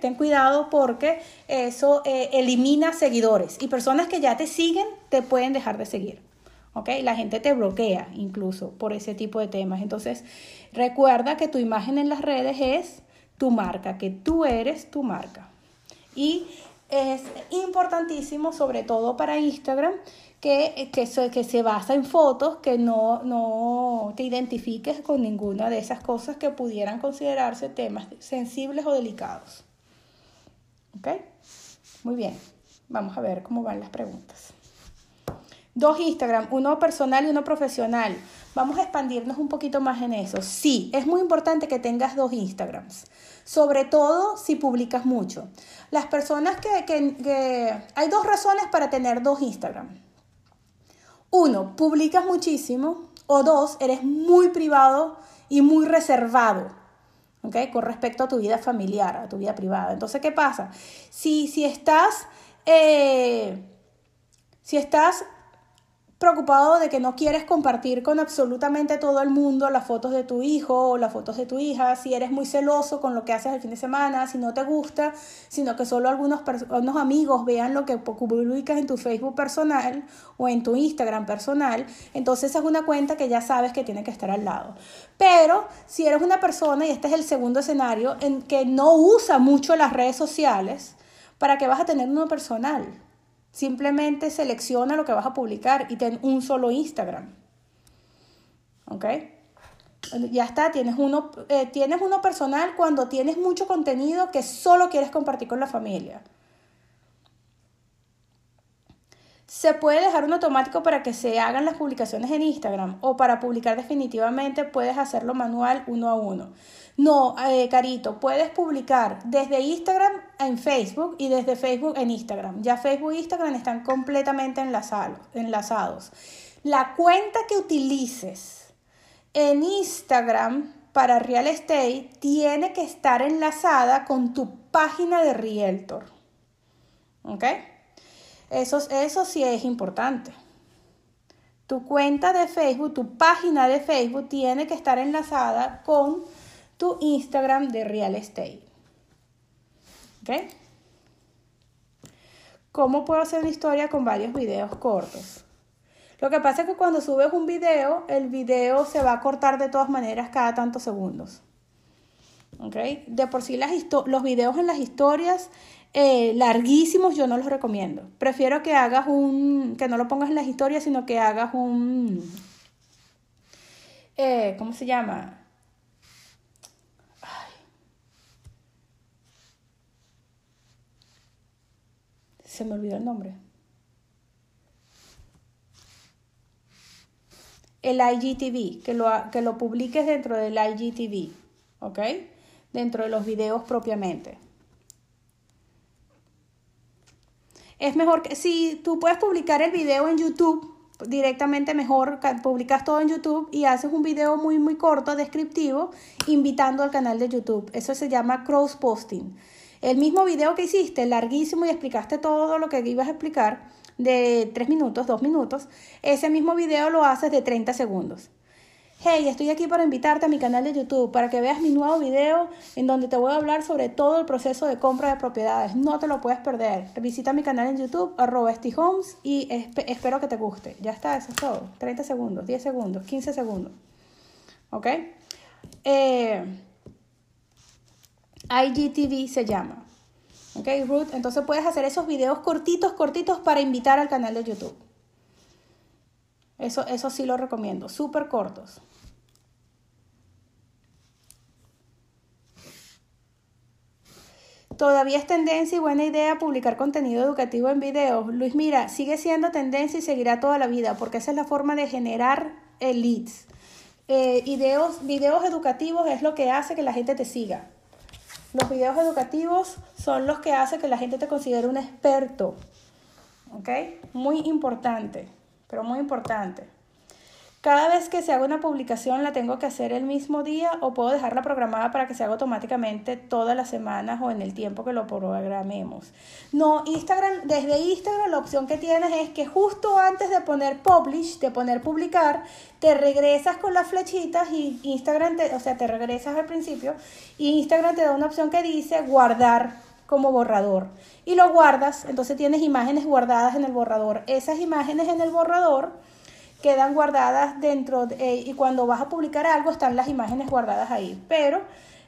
Ten cuidado porque eso eh, elimina seguidores y personas que ya te siguen te pueden dejar de seguir. ¿okay? La gente te bloquea incluso por ese tipo de temas. Entonces, recuerda que tu imagen en las redes es tu marca, que tú eres tu marca. Y es importantísimo, sobre todo para Instagram, que, que, que se basa en fotos, que no, no te identifiques con ninguna de esas cosas que pudieran considerarse temas sensibles o delicados. ¿Ok? Muy bien. Vamos a ver cómo van las preguntas. Dos Instagram, uno personal y uno profesional. Vamos a expandirnos un poquito más en eso. Sí, es muy importante que tengas dos Instagrams, sobre todo si publicas mucho. Las personas que, que. Hay dos razones para tener dos Instagram. Uno, publicas muchísimo. O dos, eres muy privado y muy reservado. ¿ok? Con respecto a tu vida familiar, a tu vida privada. Entonces, ¿qué pasa? Si, si estás... Eh, si estás preocupado de que no quieres compartir con absolutamente todo el mundo las fotos de tu hijo o las fotos de tu hija, si eres muy celoso con lo que haces el fin de semana, si no te gusta, sino que solo algunos, unos amigos vean lo que publicas en tu Facebook personal o en tu Instagram personal, entonces esa es una cuenta que ya sabes que tiene que estar al lado. Pero si eres una persona, y este es el segundo escenario, en que no usa mucho las redes sociales, ¿para qué vas a tener uno personal? Simplemente selecciona lo que vas a publicar y ten un solo Instagram. ¿Ok? Ya está, tienes uno, eh, tienes uno personal cuando tienes mucho contenido que solo quieres compartir con la familia. Se puede dejar un automático para que se hagan las publicaciones en Instagram o para publicar definitivamente puedes hacerlo manual uno a uno. No, eh, Carito, puedes publicar desde Instagram en Facebook y desde Facebook en Instagram. Ya Facebook e Instagram están completamente enlazados. La cuenta que utilices en Instagram para real estate tiene que estar enlazada con tu página de Realtor. ¿Ok? Eso, eso sí es importante. Tu cuenta de Facebook, tu página de Facebook tiene que estar enlazada con tu Instagram de real estate. ¿Ok? ¿Cómo puedo hacer una historia con varios videos cortos? Lo que pasa es que cuando subes un video, el video se va a cortar de todas maneras cada tantos segundos. ¿Ok? De por sí los videos en las historias eh, larguísimos yo no los recomiendo. Prefiero que hagas un, que no lo pongas en las historias, sino que hagas un, eh, ¿cómo se llama? se me olvidó el nombre. El IGTV, que lo, que lo publiques dentro del IGTV, ¿ok? Dentro de los videos propiamente. Es mejor que si tú puedes publicar el video en YouTube, directamente mejor publicas todo en YouTube y haces un video muy muy corto, descriptivo, invitando al canal de YouTube. Eso se llama cross posting. El mismo video que hiciste, larguísimo y explicaste todo lo que ibas a explicar de 3 minutos, 2 minutos, ese mismo video lo haces de 30 segundos. Hey, estoy aquí para invitarte a mi canal de YouTube para que veas mi nuevo video en donde te voy a hablar sobre todo el proceso de compra de propiedades. No te lo puedes perder. Visita mi canal en YouTube, arroba Homes, y espero que te guste. Ya está, eso es todo. 30 segundos, 10 segundos, 15 segundos. ¿Ok? Eh, IGTV se llama. ¿Ok, Ruth? Entonces puedes hacer esos videos cortitos, cortitos para invitar al canal de YouTube. Eso, eso sí lo recomiendo, súper cortos. Todavía es tendencia y buena idea publicar contenido educativo en videos. Luis, mira, sigue siendo tendencia y seguirá toda la vida porque esa es la forma de generar leads. Eh, videos, videos educativos es lo que hace que la gente te siga. Los videos educativos son los que hacen que la gente te considere un experto. Muy importante, pero muy importante. Cada vez que se haga una publicación la tengo que hacer el mismo día o puedo dejarla programada para que se haga automáticamente todas las semanas o en el tiempo que lo programemos. No, Instagram, desde Instagram la opción que tienes es que justo antes de poner publish, de poner publicar, te regresas con las flechitas y Instagram, te, o sea, te regresas al principio y Instagram te da una opción que dice guardar como borrador y lo guardas, entonces tienes imágenes guardadas en el borrador. Esas imágenes en el borrador quedan guardadas dentro eh, y cuando vas a publicar algo están las imágenes guardadas ahí, pero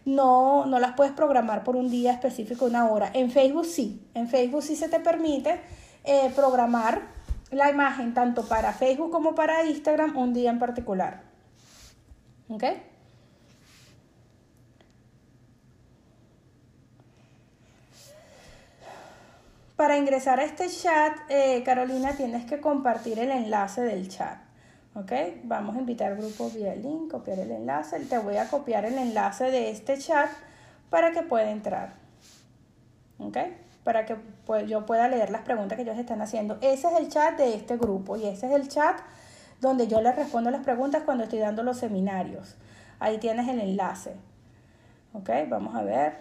no, no las puedes programar por un día específico, una hora. En Facebook sí, en Facebook sí se te permite eh, programar la imagen tanto para Facebook como para Instagram un día en particular. ¿Ok? Para ingresar a este chat, eh, Carolina, tienes que compartir el enlace del chat. ¿Ok? Vamos a invitar grupo vía link, copiar el enlace. Te voy a copiar el enlace de este chat para que pueda entrar. ¿Ok? Para que pues, yo pueda leer las preguntas que ellos están haciendo. Ese es el chat de este grupo y ese es el chat donde yo les respondo las preguntas cuando estoy dando los seminarios. Ahí tienes el enlace. ¿Ok? Vamos a ver.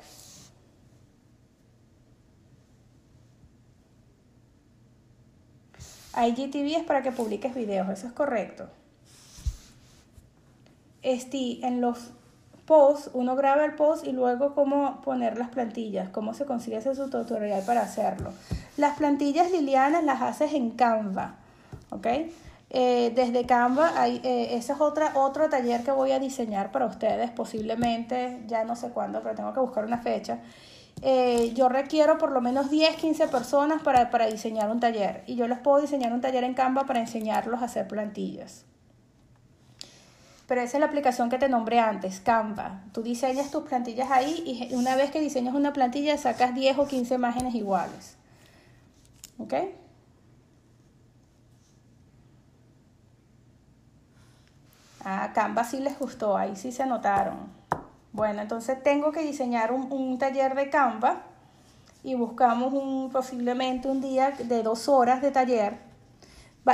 IGTV es para que publiques videos, eso es correcto. Este, en los posts, uno graba el post y luego cómo poner las plantillas, cómo se consigue ese su tutorial para hacerlo. Las plantillas Liliana las haces en Canva, ¿ok? Eh, desde Canva, hay, eh, ese es otro taller que voy a diseñar para ustedes, posiblemente, ya no sé cuándo, pero tengo que buscar una fecha. Eh, yo requiero por lo menos 10, 15 personas para, para diseñar un taller. Y yo les puedo diseñar un taller en Canva para enseñarlos a hacer plantillas. Pero esa es la aplicación que te nombré antes, Canva. Tú diseñas tus plantillas ahí y una vez que diseñas una plantilla sacas 10 o 15 imágenes iguales. ¿Ok? Ah, Canva sí les gustó, ahí sí se anotaron. Bueno, entonces tengo que diseñar un, taller de Canva y buscamos un, posiblemente un día de dos horas de taller.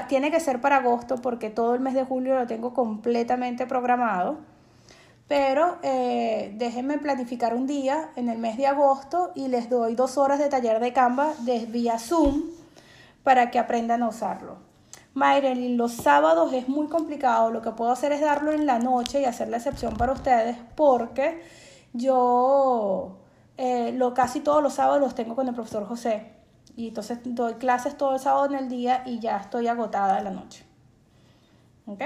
tiene que ser para agosto porque todo el mes de julio lo tengo completamente programado. Pero eh, déjenme planificar un día en el mes de agosto y les doy dos horas de taller de Canva de, vía Zoom para que aprendan a usarlo. Mayren, los sábados es muy complicado. Lo que puedo hacer es darlo en la noche y hacer la excepción para ustedes porque yo eh, lo, casi todos los sábados los tengo con el profesor José. Y entonces doy clases todo el sábado en el día y ya estoy agotada la noche. ¿Ok?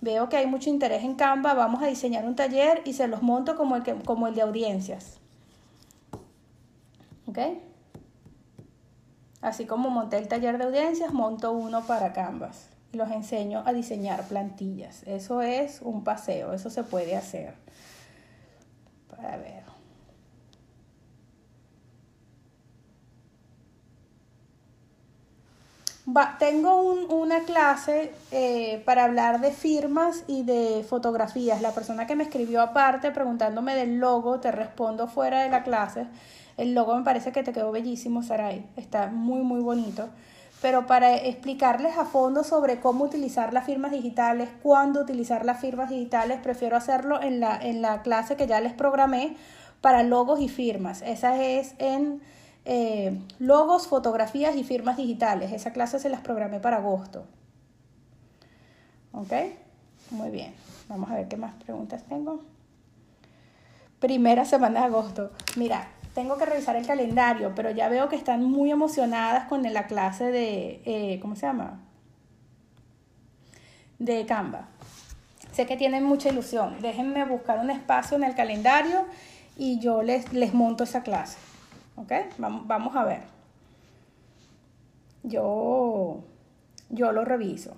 Veo que hay mucho interés en Canva. Vamos a diseñar un taller y se los monto como el, que, como el de audiencias. ¿Ok? Así como monté el taller de audiencias, monto uno para Canvas y los enseño a diseñar plantillas. Eso es un paseo, eso se puede hacer. Para ver. tengo una clase eh, para hablar de firmas y de fotografías. La persona que me escribió aparte preguntándome del logo, te respondo fuera de la clase. El logo me parece que te quedó bellísimo, Saray. Está muy, muy bonito. Pero para explicarles a fondo sobre cómo utilizar las firmas digitales, cuándo utilizar las firmas digitales, prefiero hacerlo en la, en la clase que ya les programé para logos y firmas. Esa es en eh, logos, fotografías y firmas digitales. Esa clase se las programé para agosto. ¿Ok? Muy bien. Vamos a ver qué más preguntas tengo. Primera semana de agosto. Mira, tengo que revisar el calendario, pero ya veo que están muy emocionadas con la clase de, eh, ¿cómo se llama? De Canva. Sé que tienen mucha ilusión. Déjenme buscar un espacio en el calendario y yo les, les monto esa clase. ¿Ok? Vamos, vamos a ver. Yo, yo lo reviso.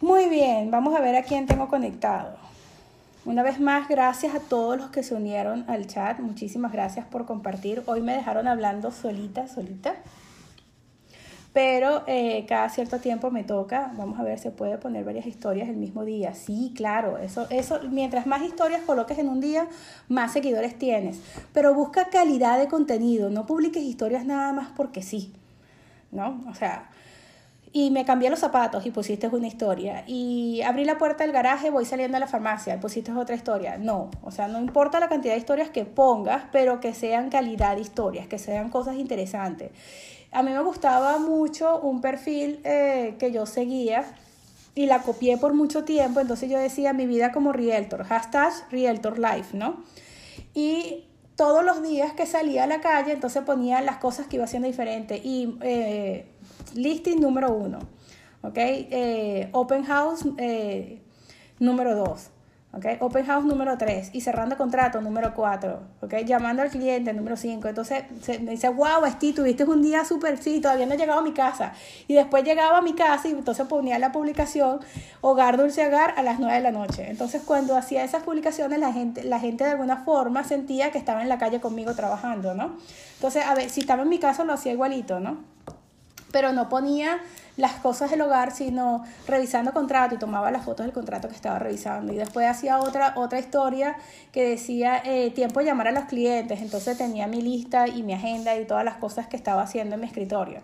Muy bien, vamos a ver a quién tengo conectado. Una vez más, gracias a todos los que se unieron al chat. Muchísimas gracias por compartir. Hoy me dejaron hablando solita, solita. Pero eh, cada cierto tiempo me toca, vamos a ver, se puede poner varias historias el mismo día. Sí, claro, eso, eso, mientras más historias coloques en un día, más seguidores tienes. Pero busca calidad de contenido, no publiques historias nada más porque sí. ¿No? O sea, y me cambié los zapatos y pusiste una historia. Y abrí la puerta del garaje, voy saliendo a la farmacia y pusiste otra historia. No, o sea, no importa la cantidad de historias que pongas, pero que sean calidad de historias, que sean cosas interesantes. A mí me gustaba mucho un perfil eh, que yo seguía y la copié por mucho tiempo, entonces yo decía mi vida como realtor, hashtag realtor life, ¿no? Y todos los días que salía a la calle, entonces ponía las cosas que iba haciendo diferente. Y eh, listing número uno, ¿ok? Eh, open house eh, número dos, Okay. Open house número 3 y cerrando contrato número 4, okay. llamando al cliente número 5. Entonces me dice, wow, Esti, tuviste un día súper, sí, todavía no he llegado a mi casa. Y después llegaba a mi casa y entonces ponía la publicación Hogar Dulce Hogar a las 9 de la noche. Entonces cuando hacía esas publicaciones la gente, la gente de alguna forma sentía que estaba en la calle conmigo trabajando, ¿no? Entonces, a ver, si estaba en mi casa lo hacía igualito, ¿no? Pero no ponía las cosas del hogar, sino revisando contrato y tomaba las fotos del contrato que estaba revisando. Y después hacía otra, otra historia que decía eh, tiempo de llamar a los clientes. Entonces tenía mi lista y mi agenda y todas las cosas que estaba haciendo en mi escritorio.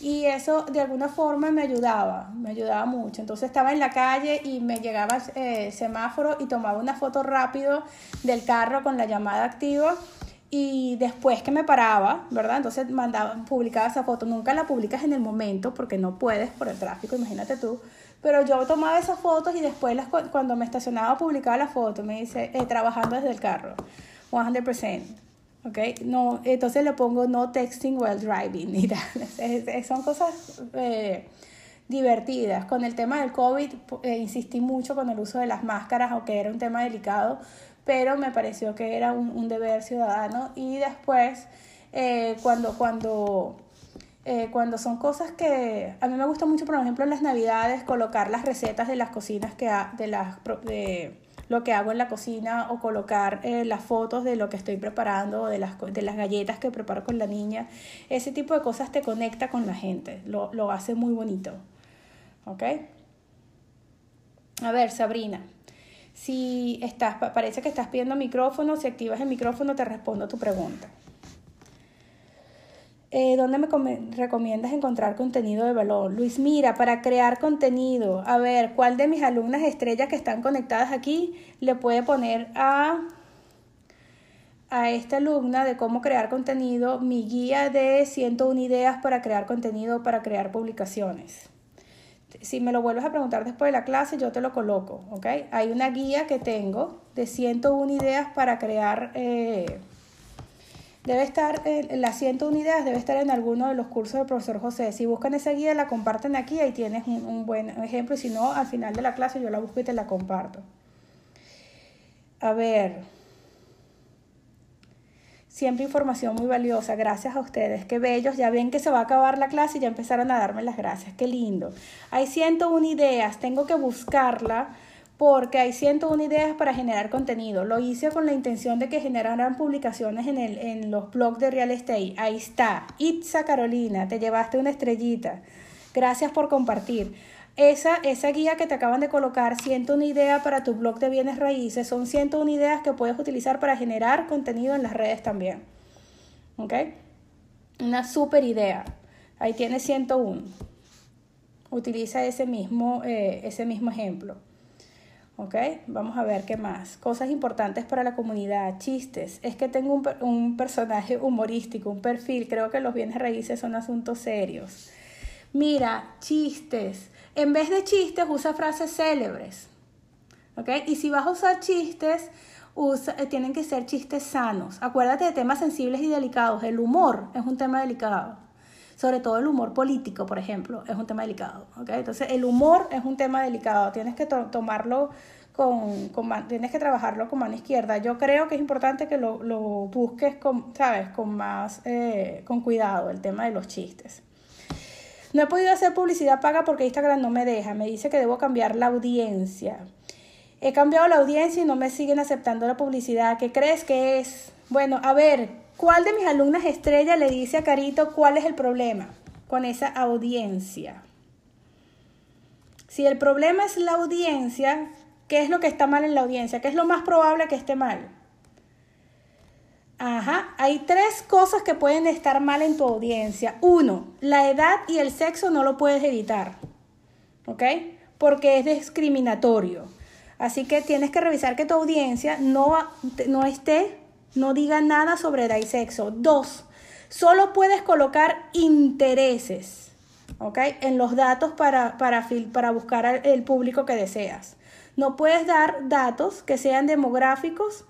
Y eso de alguna forma me ayudaba, me ayudaba mucho. Entonces estaba en la calle y me llegaba el eh, semáforo y tomaba una foto rápido del carro con la llamada activa y después que me paraba, ¿verdad? Entonces mandaba, publicaba esa foto. Nunca la publicas en el momento porque no puedes por el tráfico, imagínate tú. Pero yo tomaba esas fotos y después las, cuando me estacionaba publicaba la foto. Me dice, eh, trabajando desde el carro, 100%. ¿Ok? No, entonces le pongo no texting while driving. Mira, son cosas eh, divertidas. Con el tema del COVID eh, insistí mucho con el uso de las máscaras, aunque era un tema delicado pero me pareció que era un, deber ciudadano y después eh, cuando, cuando, eh, cuando son cosas que a mí me gusta mucho, por ejemplo, en las navidades colocar las recetas de las cocinas que de las de lo que hago en la cocina o colocar eh, las fotos de lo que estoy preparando o de las, de las galletas que preparo con la niña. Ese tipo de cosas te conecta con la gente, lo, lo hace muy bonito. ¿Ok? A ver, Sabrina. Si estás, parece que estás pidiendo micrófono, si activas el micrófono te respondo tu pregunta. Eh, ¿Dónde me recomiendas encontrar contenido de valor? Luis, mira, para crear contenido, a ver, ¿cuál de mis alumnas estrellas que están conectadas aquí le puede poner a, a esta alumna de cómo crear contenido mi guía de 101 ideas para crear contenido, para crear publicaciones? Si me lo vuelves a preguntar después de la clase, yo te lo coloco. Hay una guía que tengo de 101 ideas para crear, eh, debe estar, eh, las 101 ideas debe estar en alguno de los cursos del profesor José. Si buscan esa guía, la comparten aquí, ahí tienes un, un buen ejemplo, y si no, al final de la clase yo la busco y te la comparto. A ver, Siempre información muy valiosa. Gracias a ustedes. Qué bellos. Ya ven que se va a acabar la clase y ya empezaron a darme las gracias. Qué lindo. Hay 101 ideas. Tengo que buscarla porque hay 101 ideas para generar contenido. Lo hice con la intención de que generaran publicaciones en, el, en los blogs de Real Estate. Ahí está. Itza Carolina, te llevaste una estrellita. Gracias por compartir. Esa, esa guía que te acaban de colocar, 101 ideas para tu blog de bienes raíces, son 101 ideas que puedes utilizar para generar contenido en las redes también. ¿Ok? Una super idea. Ahí tienes 101. Utiliza ese mismo, eh, ese mismo ejemplo. ¿Ok? Vamos a ver qué más. Cosas importantes para la comunidad. Chistes. Es que tengo un, un personaje humorístico, un perfil. Creo que los bienes raíces son asuntos serios. Mira, chistes en vez de chistes, usa frases célebres. ¿Ok? Y si vas a usar chistes, eh, tienen que ser chistes sanos. Acuérdate de temas sensibles y delicados. El humor es un tema delicado. Sobre todo el humor político, por ejemplo, es un tema delicado. Entonces, el humor es un tema delicado. Tienes que tomarlo con, tienes que trabajarlo con mano izquierda. Yo creo que es importante que lo, busques con, ¿sabes? Con más, eh, con cuidado, el tema de los chistes. No he podido hacer publicidad paga porque Instagram no me deja. Me dice que debo cambiar la audiencia. He cambiado la audiencia y no me siguen aceptando la publicidad. ¿Qué crees que es? Bueno, a ver, ¿cuál de mis alumnas estrella le dice a Carito cuál es el problema con esa audiencia? Si el problema es la audiencia, ¿qué es lo que está mal en la audiencia? ¿Qué es lo más probable que esté mal? Ajá, hay tres cosas que pueden estar mal en tu audiencia. Uno, la edad y el sexo no lo puedes evitar, ¿ok? Porque es discriminatorio. Así que tienes que revisar que tu audiencia no, no esté, no diga nada sobre edad y sexo. Dos, solo puedes colocar intereses, ¿ok? En los datos para, para, para buscar el público que deseas. No puedes dar datos que sean demográficos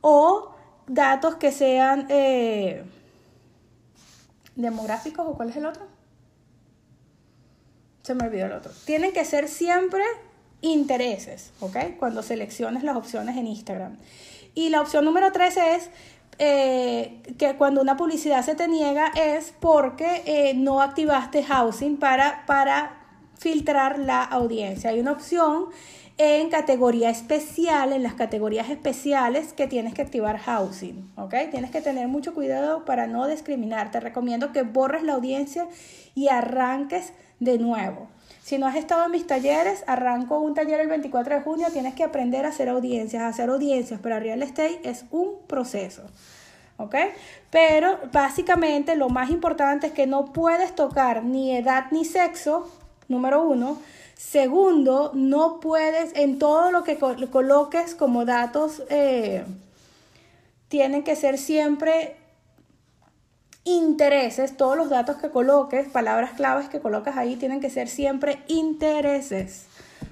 o datos que sean eh, demográficos o cuál es el otro. Se me olvidó el otro. Tienen que ser siempre intereses, ¿ok? Cuando selecciones las opciones en Instagram. Y la opción número tres es eh, que cuando una publicidad se te niega es porque eh, no activaste housing para, para filtrar la audiencia. Hay una opción en categoría especial, en las categorías especiales que tienes que activar housing, ¿ok? Tienes que tener mucho cuidado para no discriminar. Te recomiendo que borres la audiencia y arranques de nuevo. Si no has estado en mis talleres, arranco un taller el 24 de junio, tienes que aprender a hacer audiencias. Hacer audiencias para real estate es un proceso. ¿ok? Pero básicamente lo más importante es que no puedes tocar ni edad ni sexo, número uno. Segundo, no puedes, en todo lo que coloques como datos, eh, tienen que ser siempre intereses, todos los datos que coloques, palabras claves que colocas ahí, tienen que ser siempre intereses.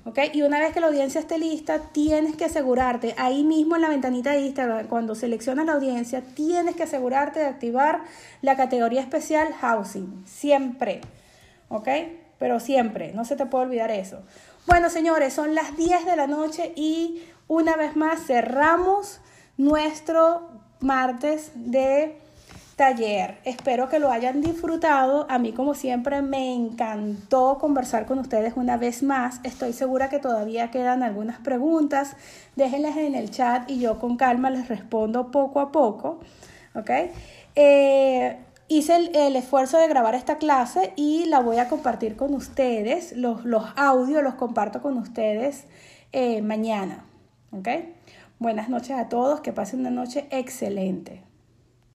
¿ok? Y una vez que la audiencia esté lista, tienes que asegurarte, ahí mismo en la ventanita de Instagram, cuando seleccionas la audiencia, tienes que asegurarte de activar la categoría especial Housing, siempre, ¿ok? Pero siempre, no se te puede olvidar eso. Bueno, señores, son las 10 de la noche y una vez más cerramos nuestro martes de taller. Espero que lo hayan disfrutado. A mí, como siempre, me encantó conversar con ustedes una vez más. Estoy segura que todavía quedan algunas preguntas. Déjenlas en el chat y yo con calma les respondo poco a poco. ¿Ok? Eh, hice el, esfuerzo de grabar esta clase y la voy a compartir con ustedes. Los, los audios los comparto con ustedes eh, mañana. ¿Ok? Buenas noches a todos, que pasen una noche excelente.